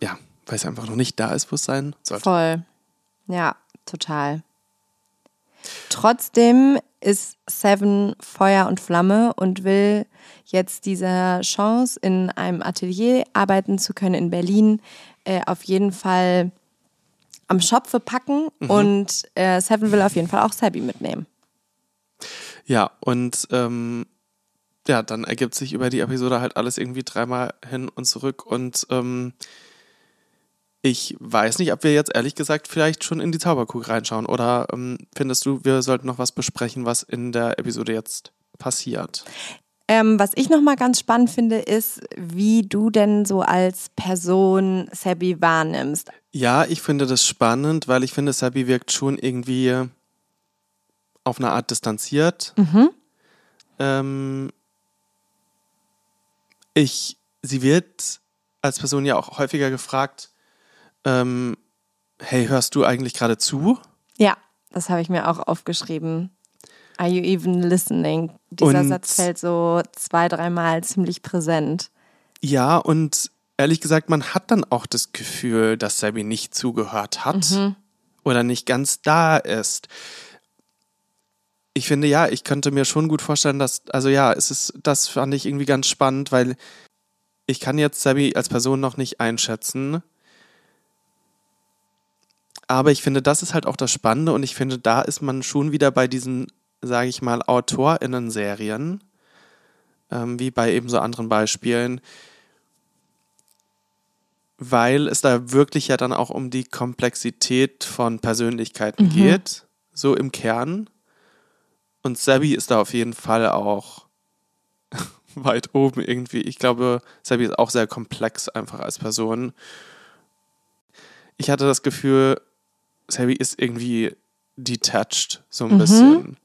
ja, weil es einfach noch nicht da ist, wo es sein sollte. Voll. Ja, total. Trotzdem ist Seven Feuer und Flamme und will jetzt diese Chance, in einem Atelier arbeiten zu können in Berlin, äh, auf jeden Fall am Schopfe packen mhm. und äh, Seven will auf jeden Fall auch Sabby mitnehmen. Ja, und ähm, ja, dann ergibt sich über die Episode halt alles irgendwie dreimal hin und zurück und ähm, ich weiß nicht, ob wir jetzt ehrlich gesagt vielleicht schon in die Zauberkugel reinschauen oder ähm, findest du, wir sollten noch was besprechen, was in der Episode jetzt passiert? Ähm, was ich nochmal ganz spannend finde, ist, wie du denn so als Person Sabby wahrnimmst. Ja, ich finde das spannend, weil ich finde, Sabby wirkt schon irgendwie auf eine Art distanziert. Mhm. Ähm, ich, sie wird als Person ja auch häufiger gefragt, ähm, hey, hörst du eigentlich gerade zu? Ja, das habe ich mir auch aufgeschrieben. Are you even listening? Dieser und, Satz fällt so zwei, dreimal ziemlich präsent. Ja, und ehrlich gesagt, man hat dann auch das Gefühl, dass Sabby nicht zugehört hat mhm. oder nicht ganz da ist. Ich finde, ja, ich könnte mir schon gut vorstellen, dass, also ja, es ist, das fand ich irgendwie ganz spannend, weil ich kann jetzt Sabby als Person noch nicht einschätzen. Aber ich finde, das ist halt auch das Spannende und ich finde, da ist man schon wieder bei diesen, sage ich mal, AutorInnen-Serien, ähm, wie bei eben so anderen Beispielen, weil es da wirklich ja dann auch um die Komplexität von Persönlichkeiten mhm. geht, so im Kern. Und Sabby ist da auf jeden Fall auch weit oben irgendwie. Ich glaube, Sabby ist auch sehr komplex einfach als Person. Ich hatte das Gefühl, Sabby ist irgendwie detached, so ein mhm. bisschen.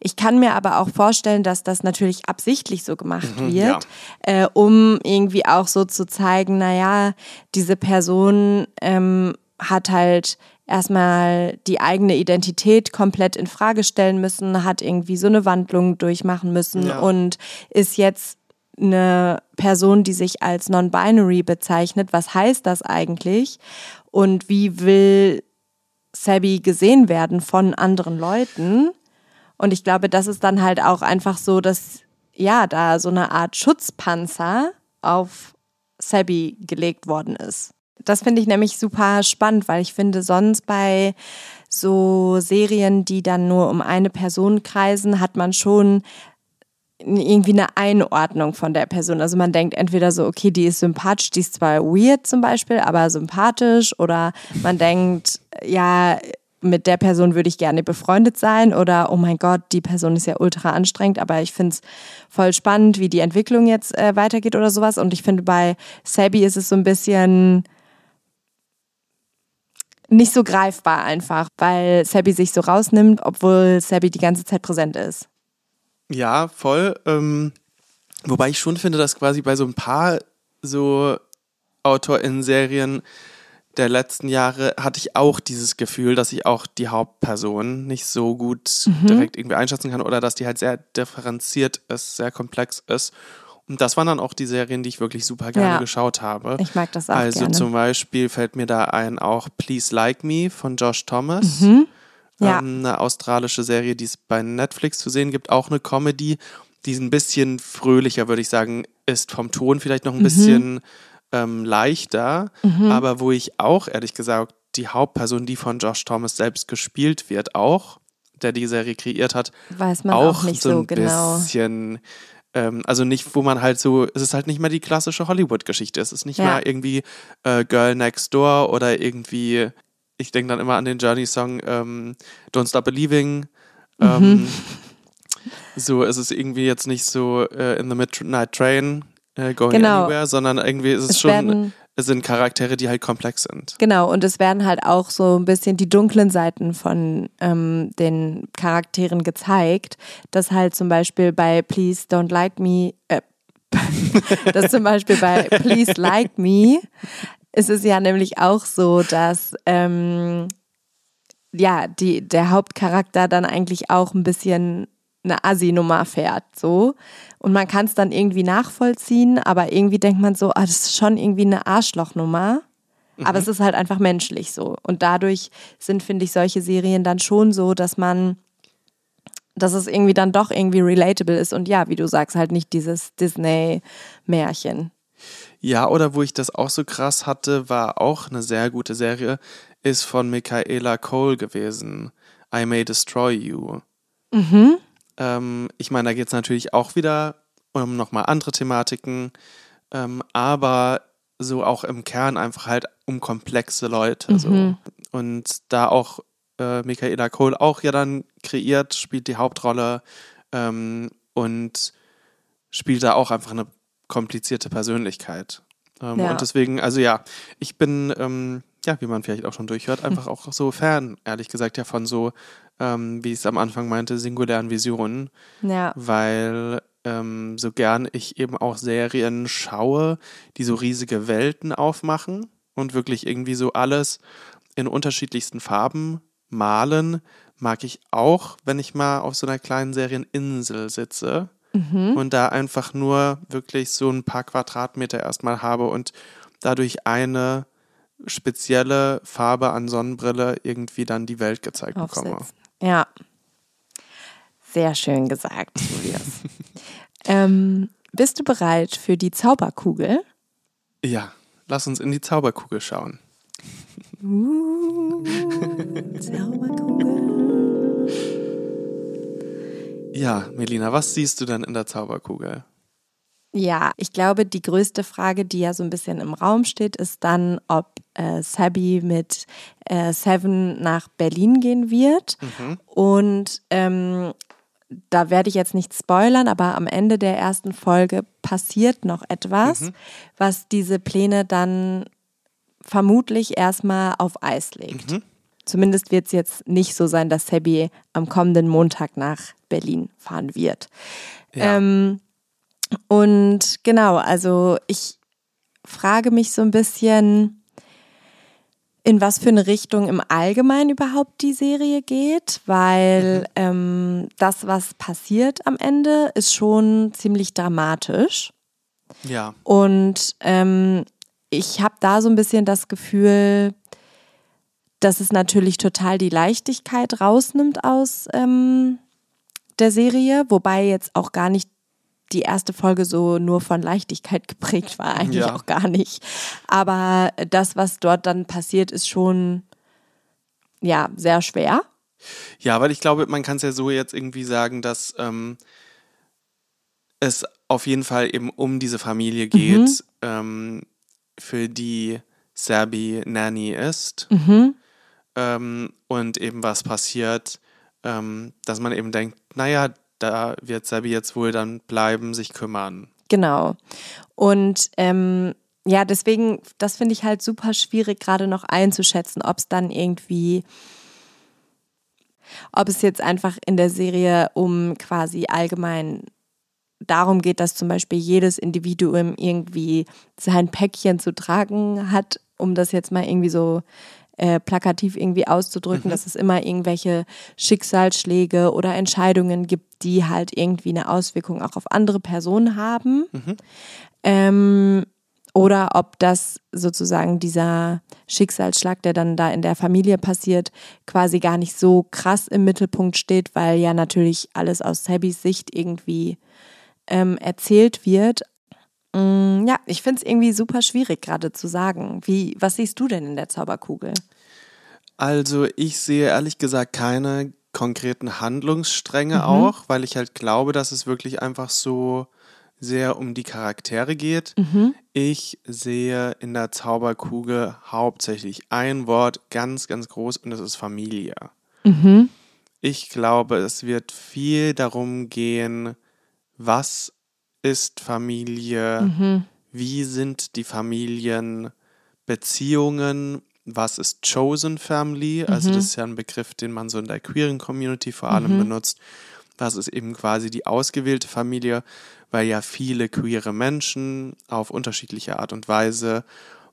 Ich kann mir aber auch vorstellen, dass das natürlich absichtlich so gemacht mhm, wird, ja. äh, um irgendwie auch so zu zeigen, naja, diese Person ähm, hat halt erstmal die eigene Identität komplett in Frage stellen müssen, hat irgendwie so eine Wandlung durchmachen müssen ja. und ist jetzt eine Person, die sich als non-binary bezeichnet. Was heißt das eigentlich? Und wie will Sabby gesehen werden von anderen Leuten? Und ich glaube, das ist dann halt auch einfach so, dass ja, da so eine Art Schutzpanzer auf Sabby gelegt worden ist. Das finde ich nämlich super spannend, weil ich finde, sonst bei so Serien, die dann nur um eine Person kreisen, hat man schon irgendwie eine Einordnung von der Person. Also man denkt entweder so, okay, die ist sympathisch, die ist zwar weird zum Beispiel, aber sympathisch. Oder man denkt, ja, mit der Person würde ich gerne befreundet sein. Oder, oh mein Gott, die Person ist ja ultra anstrengend, aber ich finde es voll spannend, wie die Entwicklung jetzt äh, weitergeht oder sowas. Und ich finde, bei Sabi ist es so ein bisschen nicht so greifbar einfach, weil Sabi sich so rausnimmt, obwohl Sabi die ganze Zeit präsent ist. Ja, voll. Ähm, wobei ich schon finde, dass quasi bei so ein paar so AutorInnen-Serien der letzten Jahre hatte ich auch dieses Gefühl, dass ich auch die Hauptperson nicht so gut mhm. direkt irgendwie einschätzen kann oder dass die halt sehr differenziert ist, sehr komplex ist. Und das waren dann auch die Serien, die ich wirklich super gerne ja. geschaut habe. Ich mag das auch Also gerne. zum Beispiel fällt mir da ein auch Please Like Me von Josh Thomas. Mhm. Ja. Ähm, eine australische Serie, die es bei Netflix zu sehen gibt. Auch eine Comedy, die ein bisschen fröhlicher, würde ich sagen, ist vom Ton vielleicht noch ein mhm. bisschen ähm, leichter. Mhm. Aber wo ich auch, ehrlich gesagt, die Hauptperson, die von Josh Thomas selbst gespielt wird, auch, der die Serie kreiert hat, Weiß man auch, auch nicht so, so ein genau. bisschen ähm, also nicht, wo man halt so, es ist halt nicht mehr die klassische Hollywood-Geschichte. Es ist nicht ja. mehr irgendwie äh, Girl Next Door oder irgendwie, ich denke dann immer an den Journey-Song ähm, Don't Stop Believing. Ähm, mhm. So, es ist irgendwie jetzt nicht so äh, in the Midnight Train äh, Going genau. Anywhere, sondern irgendwie ist es, es schon es sind Charaktere, die halt komplex sind. Genau, und es werden halt auch so ein bisschen die dunklen Seiten von ähm, den Charakteren gezeigt, dass halt zum Beispiel bei Please Don't Like Me, äh, dass zum Beispiel bei Please Like Me ist es ja nämlich auch so, dass ähm, ja, die, der Hauptcharakter dann eigentlich auch ein bisschen eine Assi-Nummer fährt, so. Und man kann es dann irgendwie nachvollziehen, aber irgendwie denkt man so, ah, das ist schon irgendwie eine Arschlochnummer. Mhm. Aber es ist halt einfach menschlich so. Und dadurch sind, finde ich, solche Serien dann schon so, dass man, dass es irgendwie dann doch irgendwie relatable ist. Und ja, wie du sagst, halt nicht dieses Disney-Märchen. Ja, oder wo ich das auch so krass hatte, war auch eine sehr gute Serie, ist von Michaela Cole gewesen. I May Destroy You. Mhm. Ähm, ich meine, da geht es natürlich auch wieder um nochmal andere Thematiken, ähm, aber so auch im Kern einfach halt um komplexe Leute. Mhm. So. Und da auch äh, Michaela Cole auch ja dann kreiert, spielt die Hauptrolle ähm, und spielt da auch einfach eine komplizierte Persönlichkeit. Ähm, ja. Und deswegen, also ja, ich bin, ähm, ja, wie man vielleicht auch schon durchhört, einfach auch so Fan, ehrlich gesagt, ja, von so, ähm, wie ich es am Anfang meinte, singulären Visionen. Ja. Weil ähm, so gern ich eben auch Serien schaue, die so riesige Welten aufmachen und wirklich irgendwie so alles in unterschiedlichsten Farben malen, mag ich auch, wenn ich mal auf so einer kleinen Serieninsel sitze mhm. und da einfach nur wirklich so ein paar Quadratmeter erstmal habe und dadurch eine spezielle Farbe an Sonnenbrille irgendwie dann die Welt gezeigt Aufsetzen. bekomme. Ja. Sehr schön gesagt, Julius. ähm, bist du bereit für die Zauberkugel? Ja, lass uns in die Zauberkugel schauen. Uh, Zauberkugel. Ja, Melina, was siehst du denn in der Zauberkugel? Ja, ich glaube, die größte Frage, die ja so ein bisschen im Raum steht, ist dann, ob äh, Sabi mit äh, Seven nach Berlin gehen wird. Mhm. Und ähm, da werde ich jetzt nicht spoilern, aber am Ende der ersten Folge passiert noch etwas, mhm. was diese Pläne dann vermutlich erstmal auf Eis legt. Mhm. Zumindest wird es jetzt nicht so sein, dass Sebi am kommenden Montag nach Berlin fahren wird. Ja. Ähm, und genau, also ich frage mich so ein bisschen, in was für eine Richtung im Allgemeinen überhaupt die Serie geht, weil mhm. ähm, das, was passiert am Ende, ist schon ziemlich dramatisch. Ja. Und ähm, ich habe da so ein bisschen das Gefühl, dass es natürlich total die Leichtigkeit rausnimmt aus ähm, der Serie, wobei jetzt auch gar nicht die erste Folge so nur von Leichtigkeit geprägt war, eigentlich ja. auch gar nicht. Aber das, was dort dann passiert, ist schon ja sehr schwer. Ja, weil ich glaube, man kann es ja so jetzt irgendwie sagen, dass ähm, es auf jeden Fall eben um diese Familie geht, mhm. ähm, für die Serbi Nanny ist. Mhm. Ähm, und eben was passiert, ähm, dass man eben denkt, naja, da wird Sabi jetzt wohl dann bleiben, sich kümmern. Genau. Und ähm, ja, deswegen, das finde ich halt super schwierig, gerade noch einzuschätzen, ob es dann irgendwie, ob es jetzt einfach in der Serie um quasi allgemein darum geht, dass zum Beispiel jedes Individuum irgendwie sein Päckchen zu tragen hat, um das jetzt mal irgendwie so äh, plakativ irgendwie auszudrücken, mhm. dass es immer irgendwelche Schicksalsschläge oder Entscheidungen gibt, die halt irgendwie eine Auswirkung auch auf andere Personen haben. Mhm. Ähm, oder ob das sozusagen dieser Schicksalsschlag, der dann da in der Familie passiert, quasi gar nicht so krass im Mittelpunkt steht, weil ja natürlich alles aus Sabis Sicht irgendwie ähm, erzählt wird. Mm, ja, ich finde es irgendwie super schwierig gerade zu sagen. Wie, was siehst du denn in der Zauberkugel? Also ich sehe ehrlich gesagt keine konkreten Handlungsstränge mhm. auch, weil ich halt glaube, dass es wirklich einfach so sehr um die Charaktere geht. Mhm. Ich sehe in der Zauberkugel hauptsächlich ein Wort ganz, ganz groß und das ist Familie. Mhm. Ich glaube, es wird viel darum gehen, was ist Familie, mhm. wie sind die Familienbeziehungen, was ist Chosen Family, also mhm. das ist ja ein Begriff, den man so in der queeren Community vor allem mhm. benutzt. Was ist eben quasi die ausgewählte Familie, weil ja viele queere Menschen auf unterschiedliche Art und Weise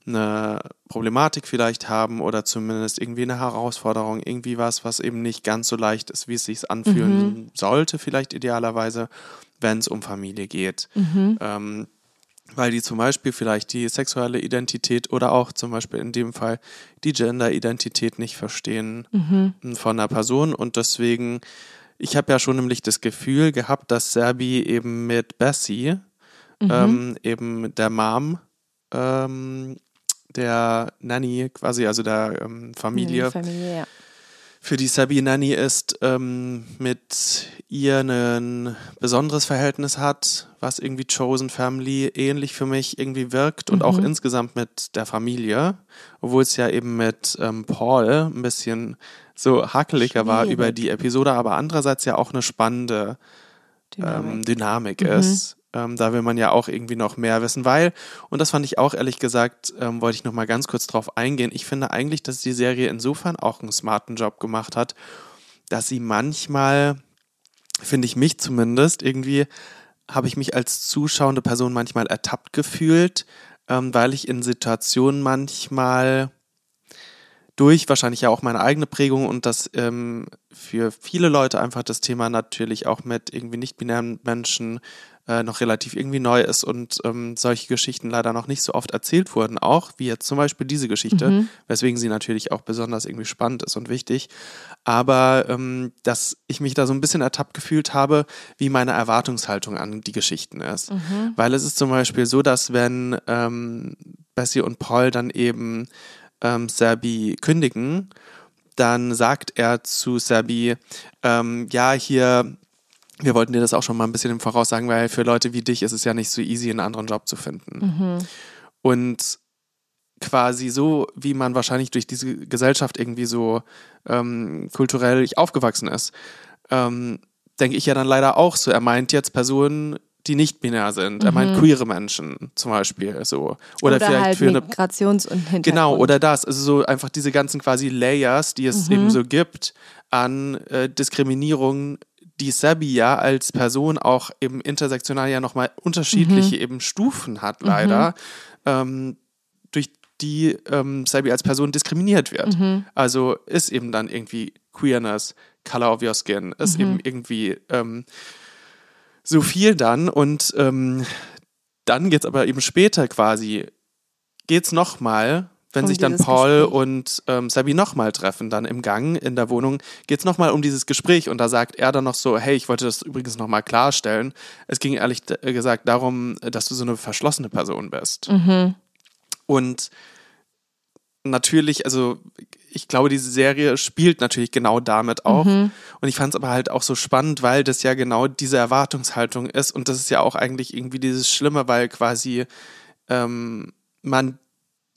eine Problematik vielleicht haben oder zumindest irgendwie eine Herausforderung, irgendwie was, was eben nicht ganz so leicht ist, wie es sich anfühlen mhm. sollte, vielleicht idealerweise, wenn es um Familie geht. Mhm. Ähm, weil die zum Beispiel vielleicht die sexuelle Identität oder auch zum Beispiel in dem Fall die Gender-Identität nicht verstehen mhm. von einer Person und deswegen, ich habe ja schon nämlich das Gefühl gehabt, dass Serbi eben mit Bessie, mhm. ähm, eben der Mom, ähm, der Nanny quasi, also der ähm, Familie, Familie ja für die Sabi Nanny ist, ähm, mit ihr ein besonderes Verhältnis hat, was irgendwie Chosen Family ähnlich für mich irgendwie wirkt und mhm. auch insgesamt mit der Familie, obwohl es ja eben mit ähm, Paul ein bisschen so hakeliger war über die Episode, aber andererseits ja auch eine spannende Dynamik, ähm, Dynamik mhm. ist. Ähm, da will man ja auch irgendwie noch mehr wissen, weil, und das fand ich auch ehrlich gesagt, ähm, wollte ich noch mal ganz kurz drauf eingehen. Ich finde eigentlich, dass die Serie insofern auch einen smarten Job gemacht hat, dass sie manchmal, finde ich mich zumindest, irgendwie habe ich mich als zuschauende Person manchmal ertappt gefühlt, ähm, weil ich in Situationen manchmal durch wahrscheinlich ja auch meine eigene Prägung und das ähm, für viele Leute einfach das Thema natürlich auch mit irgendwie nicht-binären Menschen äh, noch relativ irgendwie neu ist und ähm, solche Geschichten leider noch nicht so oft erzählt wurden, auch wie jetzt zum Beispiel diese Geschichte, mhm. weswegen sie natürlich auch besonders irgendwie spannend ist und wichtig. Aber ähm, dass ich mich da so ein bisschen ertappt gefühlt habe, wie meine Erwartungshaltung an die Geschichten ist. Mhm. Weil es ist zum Beispiel so, dass wenn ähm, Bessie und Paul dann eben ähm, Serbi kündigen, dann sagt er zu Serbi, ähm, ja, hier wir wollten dir das auch schon mal ein bisschen im Voraus sagen, weil für Leute wie dich ist es ja nicht so easy, einen anderen Job zu finden. Mhm. Und quasi so, wie man wahrscheinlich durch diese Gesellschaft irgendwie so ähm, kulturell aufgewachsen ist, ähm, denke ich ja dann leider auch so. Er meint jetzt Personen, die nicht binär sind. Mhm. Er meint mhm. queere Menschen zum Beispiel so. Oder, oder vielleicht halt für Migrations- und Hintergrund. Genau, oder das. Also so einfach diese ganzen quasi Layers, die es mhm. eben so gibt an äh, Diskriminierung die Sabi ja als Person auch eben intersektional ja nochmal unterschiedliche mhm. eben Stufen hat, leider, mhm. ähm, durch die ähm, Sabi als Person diskriminiert wird. Mhm. Also ist eben dann irgendwie Queerness, Color of Your Skin, ist mhm. eben irgendwie ähm, so viel dann und ähm, dann geht es aber eben später quasi, geht es nochmal wenn um sich dann Paul Gespräch. und ähm, Sabi nochmal treffen, dann im Gang in der Wohnung, geht es nochmal um dieses Gespräch und da sagt er dann noch so, hey, ich wollte das übrigens nochmal klarstellen. Es ging ehrlich gesagt darum, dass du so eine verschlossene Person bist. Mhm. Und natürlich, also ich glaube, diese Serie spielt natürlich genau damit auch. Mhm. Und ich fand es aber halt auch so spannend, weil das ja genau diese Erwartungshaltung ist. Und das ist ja auch eigentlich irgendwie dieses Schlimme, weil quasi ähm, man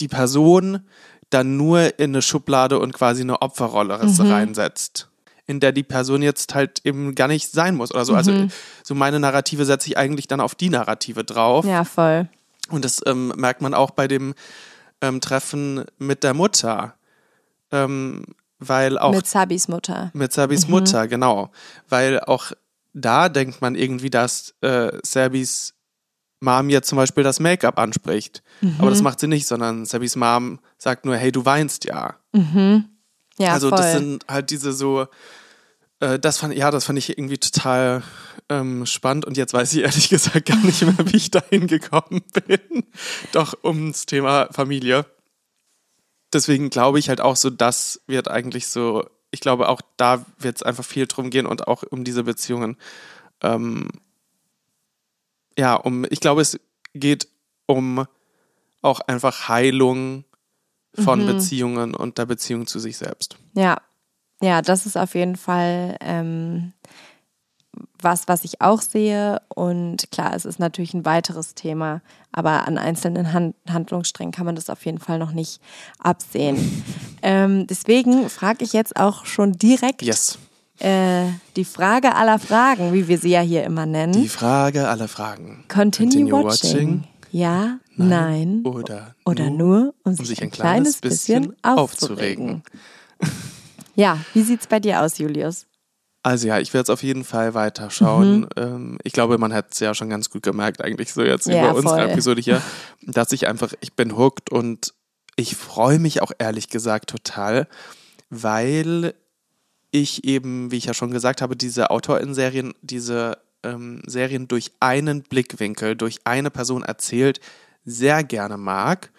die Person dann nur in eine Schublade und quasi eine Opferrolle mhm. reinsetzt in der die Person jetzt halt eben gar nicht sein muss oder so. Also, mhm. Also so meine Narrative setze ich eigentlich dann auf die Narrative drauf. Ja, voll. Und das ähm, merkt man auch bei dem ähm, Treffen mit der Mutter. Ähm, weil auch. Mit Sabis Mutter. Mit Sabis mhm. Mutter, genau. Weil auch da denkt man irgendwie, dass äh, Sabis Mom jetzt zum Beispiel das Make-up anspricht. Mhm. Aber das macht sie nicht, sondern Sabis Mom sagt nur, hey, du weinst ja. Mhm. Ja, also voll. das sind halt diese so, äh, das fand, ja, das fand ich irgendwie total ähm, spannend und jetzt weiß ich ehrlich gesagt gar nicht mehr, wie ich dahin gekommen bin. Doch ums Thema Familie. Deswegen glaube ich halt auch so, das wird eigentlich so, ich glaube auch da wird es einfach viel drum gehen und auch um diese Beziehungen. Ähm, ja, um, ich glaube, es geht um auch einfach Heilung von mhm. Beziehungen und der Beziehung zu sich selbst. Ja, ja, das ist auf jeden Fall ähm, was, was ich auch sehe. Und klar, es ist natürlich ein weiteres Thema, aber an einzelnen Hand Handlungssträngen kann man das auf jeden Fall noch nicht absehen. ähm, deswegen frage ich jetzt auch schon direkt. Yes äh, die Frage aller Fragen, wie wir sie ja hier immer nennen. Die Frage aller Fragen. Continue, Continue watching. watching. Ja, nein, nein. Oder, oder nur, um, um sich ein, kleines, bisschen, bisschen aufzuregen. aufzuregen. ja, wie sieht's bei dir aus, Julius? Also ja, ich werde es auf jeden Fall weiterschauen. Mhm. Ähm, ich glaube, man hat es ja schon ganz gut gemerkt, eigentlich so jetzt ja, über unsere Episode hier, dass ich einfach, ich bin hooked und ich freue mich auch ehrlich gesagt total, weil ich eben, wie ich ja schon gesagt habe, diese Autorin-Serien, diese ähm, Serien durch einen Blickwinkel, durch eine Person erzählt, sehr gerne mag.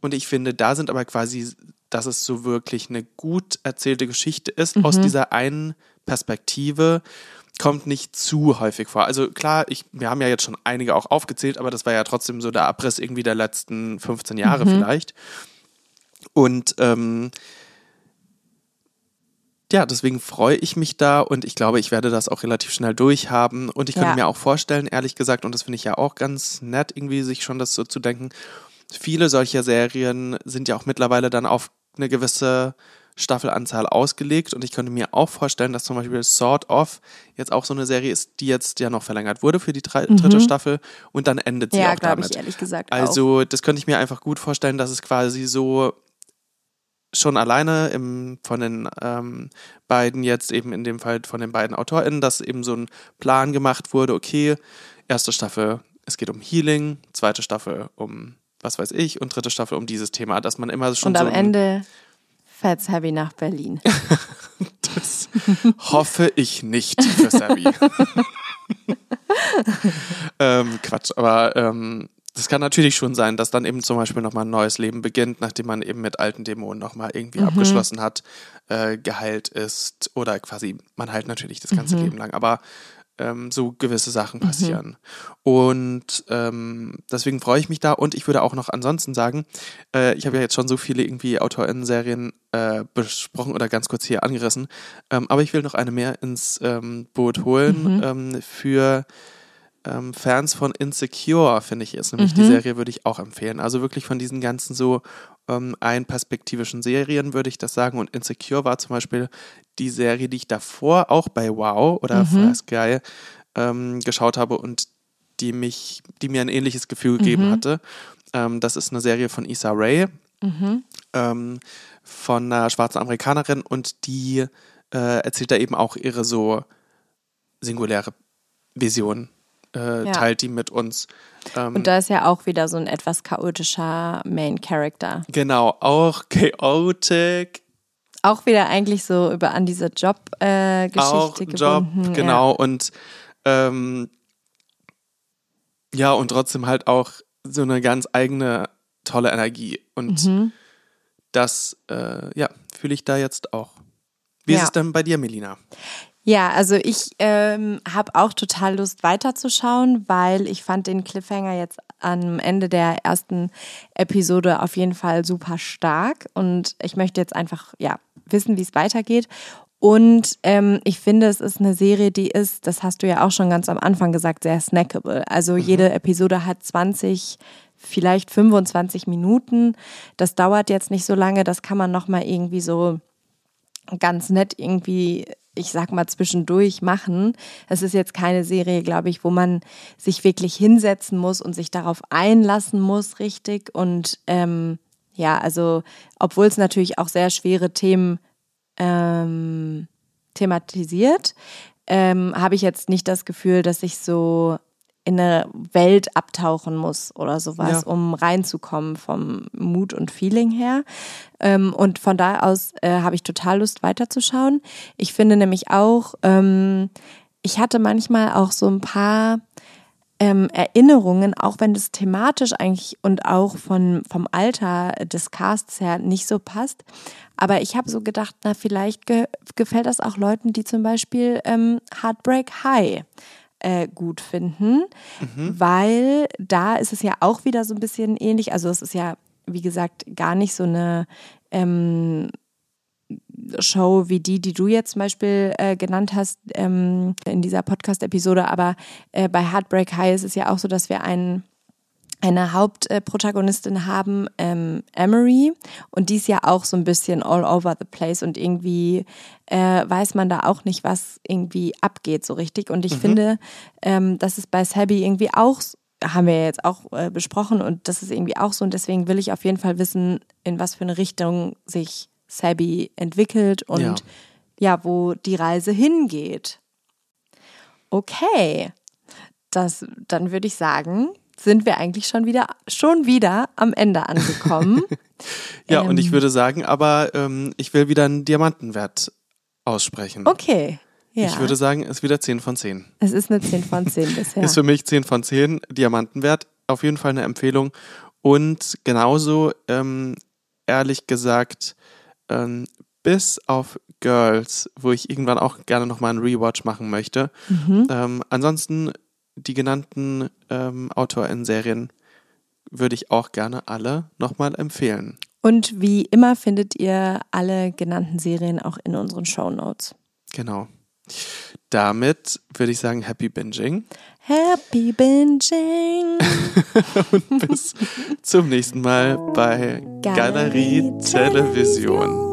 Und ich finde, da sind aber quasi, dass es so wirklich eine gut erzählte Geschichte ist, mhm. aus dieser einen Perspektive, kommt nicht zu häufig vor. Also klar, ich, wir haben ja jetzt schon einige auch aufgezählt, aber das war ja trotzdem so der Abriss irgendwie der letzten 15 Jahre mhm. vielleicht. Und ähm, ja, deswegen freue ich mich da und ich glaube, ich werde das auch relativ schnell durchhaben. Und ich könnte ja. mir auch vorstellen, ehrlich gesagt, und das finde ich ja auch ganz nett, irgendwie sich schon das so zu denken, viele solcher Serien sind ja auch mittlerweile dann auf eine gewisse Staffelanzahl ausgelegt und ich könnte mir auch vorstellen, dass zum Beispiel Sword of jetzt auch so eine Serie ist, die jetzt ja noch verlängert wurde für die drei, mhm. dritte Staffel und dann endet sie ja, auch damit. Ja, glaube ich ehrlich gesagt Also auch. das könnte ich mir einfach gut vorstellen, dass es quasi so schon alleine im, von den ähm, beiden jetzt eben in dem Fall von den beiden AutorInnen, dass eben so ein Plan gemacht wurde, okay, erste Staffel, es geht um Healing, zweite Staffel um was weiß ich und dritte Staffel um dieses Thema, dass man immer schon und so am Ende fährt Sabi nach Berlin. das hoffe ich nicht für Sabi. ähm, Quatsch, aber ähm, das kann natürlich schon sein, dass dann eben zum Beispiel nochmal ein neues Leben beginnt, nachdem man eben mit alten Dämonen nochmal irgendwie mhm. abgeschlossen hat, äh, geheilt ist oder quasi, man heilt natürlich das ganze mhm. Leben lang, aber ähm, so gewisse Sachen mhm. passieren. Mhm. Und ähm, deswegen freue ich mich da und ich würde auch noch ansonsten sagen, äh, ich habe ja jetzt schon so viele irgendwie AutorInnen-Serien äh, besprochen oder ganz kurz hier angerissen, ähm, aber ich will noch eine mehr ins ähm, Boot holen mhm. Ähm, für ähm, Fans von Insecure, finde ich, ist nämlich mhm. die Serie, würde ich auch empfehlen. Also wirklich von diesen ganzen so ähm, einperspektivischen Serien würde ich das sagen. Und Insecure war zum Beispiel die Serie, die ich davor auch bei Wow oder mhm. Sky ähm, geschaut habe und die mich, die mir ein ähnliches Gefühl gegeben mhm. hatte. Ähm, das ist eine Serie von Issa Rae, mhm. ähm, von einer schwarzen Amerikanerin und die äh, erzählt da eben auch ihre so singuläre Vision äh, ja. teilt die mit uns. Ähm, und da ist ja auch wieder so ein etwas chaotischer Main Character. Genau, auch chaotic. Auch wieder eigentlich so über an diese Job-Geschichte äh, auch gebunden. Job, genau. Ja. Und ähm, ja, und trotzdem halt auch so eine ganz eigene tolle Energie. Und mhm. das, äh, ja, fühle ich da jetzt auch. Wie ja. ist es denn bei dir, Melina? Ja, also ich ähm, habe auch total Lust weiterzuschauen, weil ich fand den Cliffhanger jetzt am Ende der ersten Episode auf jeden Fall super stark und ich möchte jetzt einfach ja wissen, wie es weitergeht. Und ähm, ich finde, es ist eine Serie, die ist, das hast du ja auch schon ganz am Anfang gesagt, sehr snackable. Also mhm. jede Episode hat 20 vielleicht 25 Minuten. Das dauert jetzt nicht so lange, das kann man nochmal irgendwie so ganz nett irgendwie ich sag mal, zwischendurch machen. Es ist jetzt keine Serie, glaube ich, wo man sich wirklich hinsetzen muss und sich darauf einlassen muss, richtig. Und ähm, ja, also, obwohl es natürlich auch sehr schwere Themen ähm, thematisiert, ähm, habe ich jetzt nicht das Gefühl, dass ich so in eine Welt abtauchen muss oder sowas, ja. um reinzukommen vom Mut und Feeling her. Ähm, und von da aus äh, habe ich total Lust weiterzuschauen. Ich finde nämlich auch, ähm, ich hatte manchmal auch so ein paar ähm, Erinnerungen, auch wenn das thematisch eigentlich und auch von, vom Alter des Casts her nicht so passt. Aber ich habe so gedacht, na, vielleicht ge gefällt das auch Leuten, die zum Beispiel ähm, Heartbreak High äh, gut finden, mhm. weil da ist es ja auch wieder so ein bisschen ähnlich. Also es ist ja, wie gesagt, gar nicht so eine ähm, Show wie die, die du jetzt zum Beispiel äh, genannt hast ähm, in dieser Podcast-Episode. Aber äh, bei Heartbreak High ist es ja auch so, dass wir einen eine Hauptprotagonistin haben, ähm, Emery, und die ist ja auch so ein bisschen all over the place und irgendwie äh, weiß man da auch nicht, was irgendwie abgeht so richtig. Und ich mhm. finde, ähm, das ist bei Sabby irgendwie auch, haben wir jetzt auch äh, besprochen und das ist irgendwie auch so und deswegen will ich auf jeden Fall wissen, in was für eine Richtung sich Sabby entwickelt und ja ja, wo die Reise hingeht. Okay, das, dann würde ich sagen, sind wir eigentlich schon wieder, schon wieder am Ende angekommen. ja, ähm, und ich ähm. würde sagen, aber ähm, ich will wieder einen Diamantenwert aussprechen. Okay. Ja. Ich würde sagen, es ist wieder 10 von 10. Es ist eine 10 von 10 bisher. ist für mich 10 von 10 Diamantenwert. Auf jeden Fall eine Empfehlung. Und genauso, ähm, ehrlich gesagt, ähm, bis auf Girls, wo ich irgendwann auch gerne nochmal einen Rewatch machen möchte. Mhm. Ähm, ansonsten die genannten ähm, AutorInnen-Serien würde ich auch gerne alle nochmal empfehlen. Und wie immer findet ihr alle genannten Serien auch in unseren Show Notes. Genau. Damit würde ich sagen, Happy Binging. Happy Binging. Und bis zum nächsten Mal bei Galerie, Galerie Television. Television.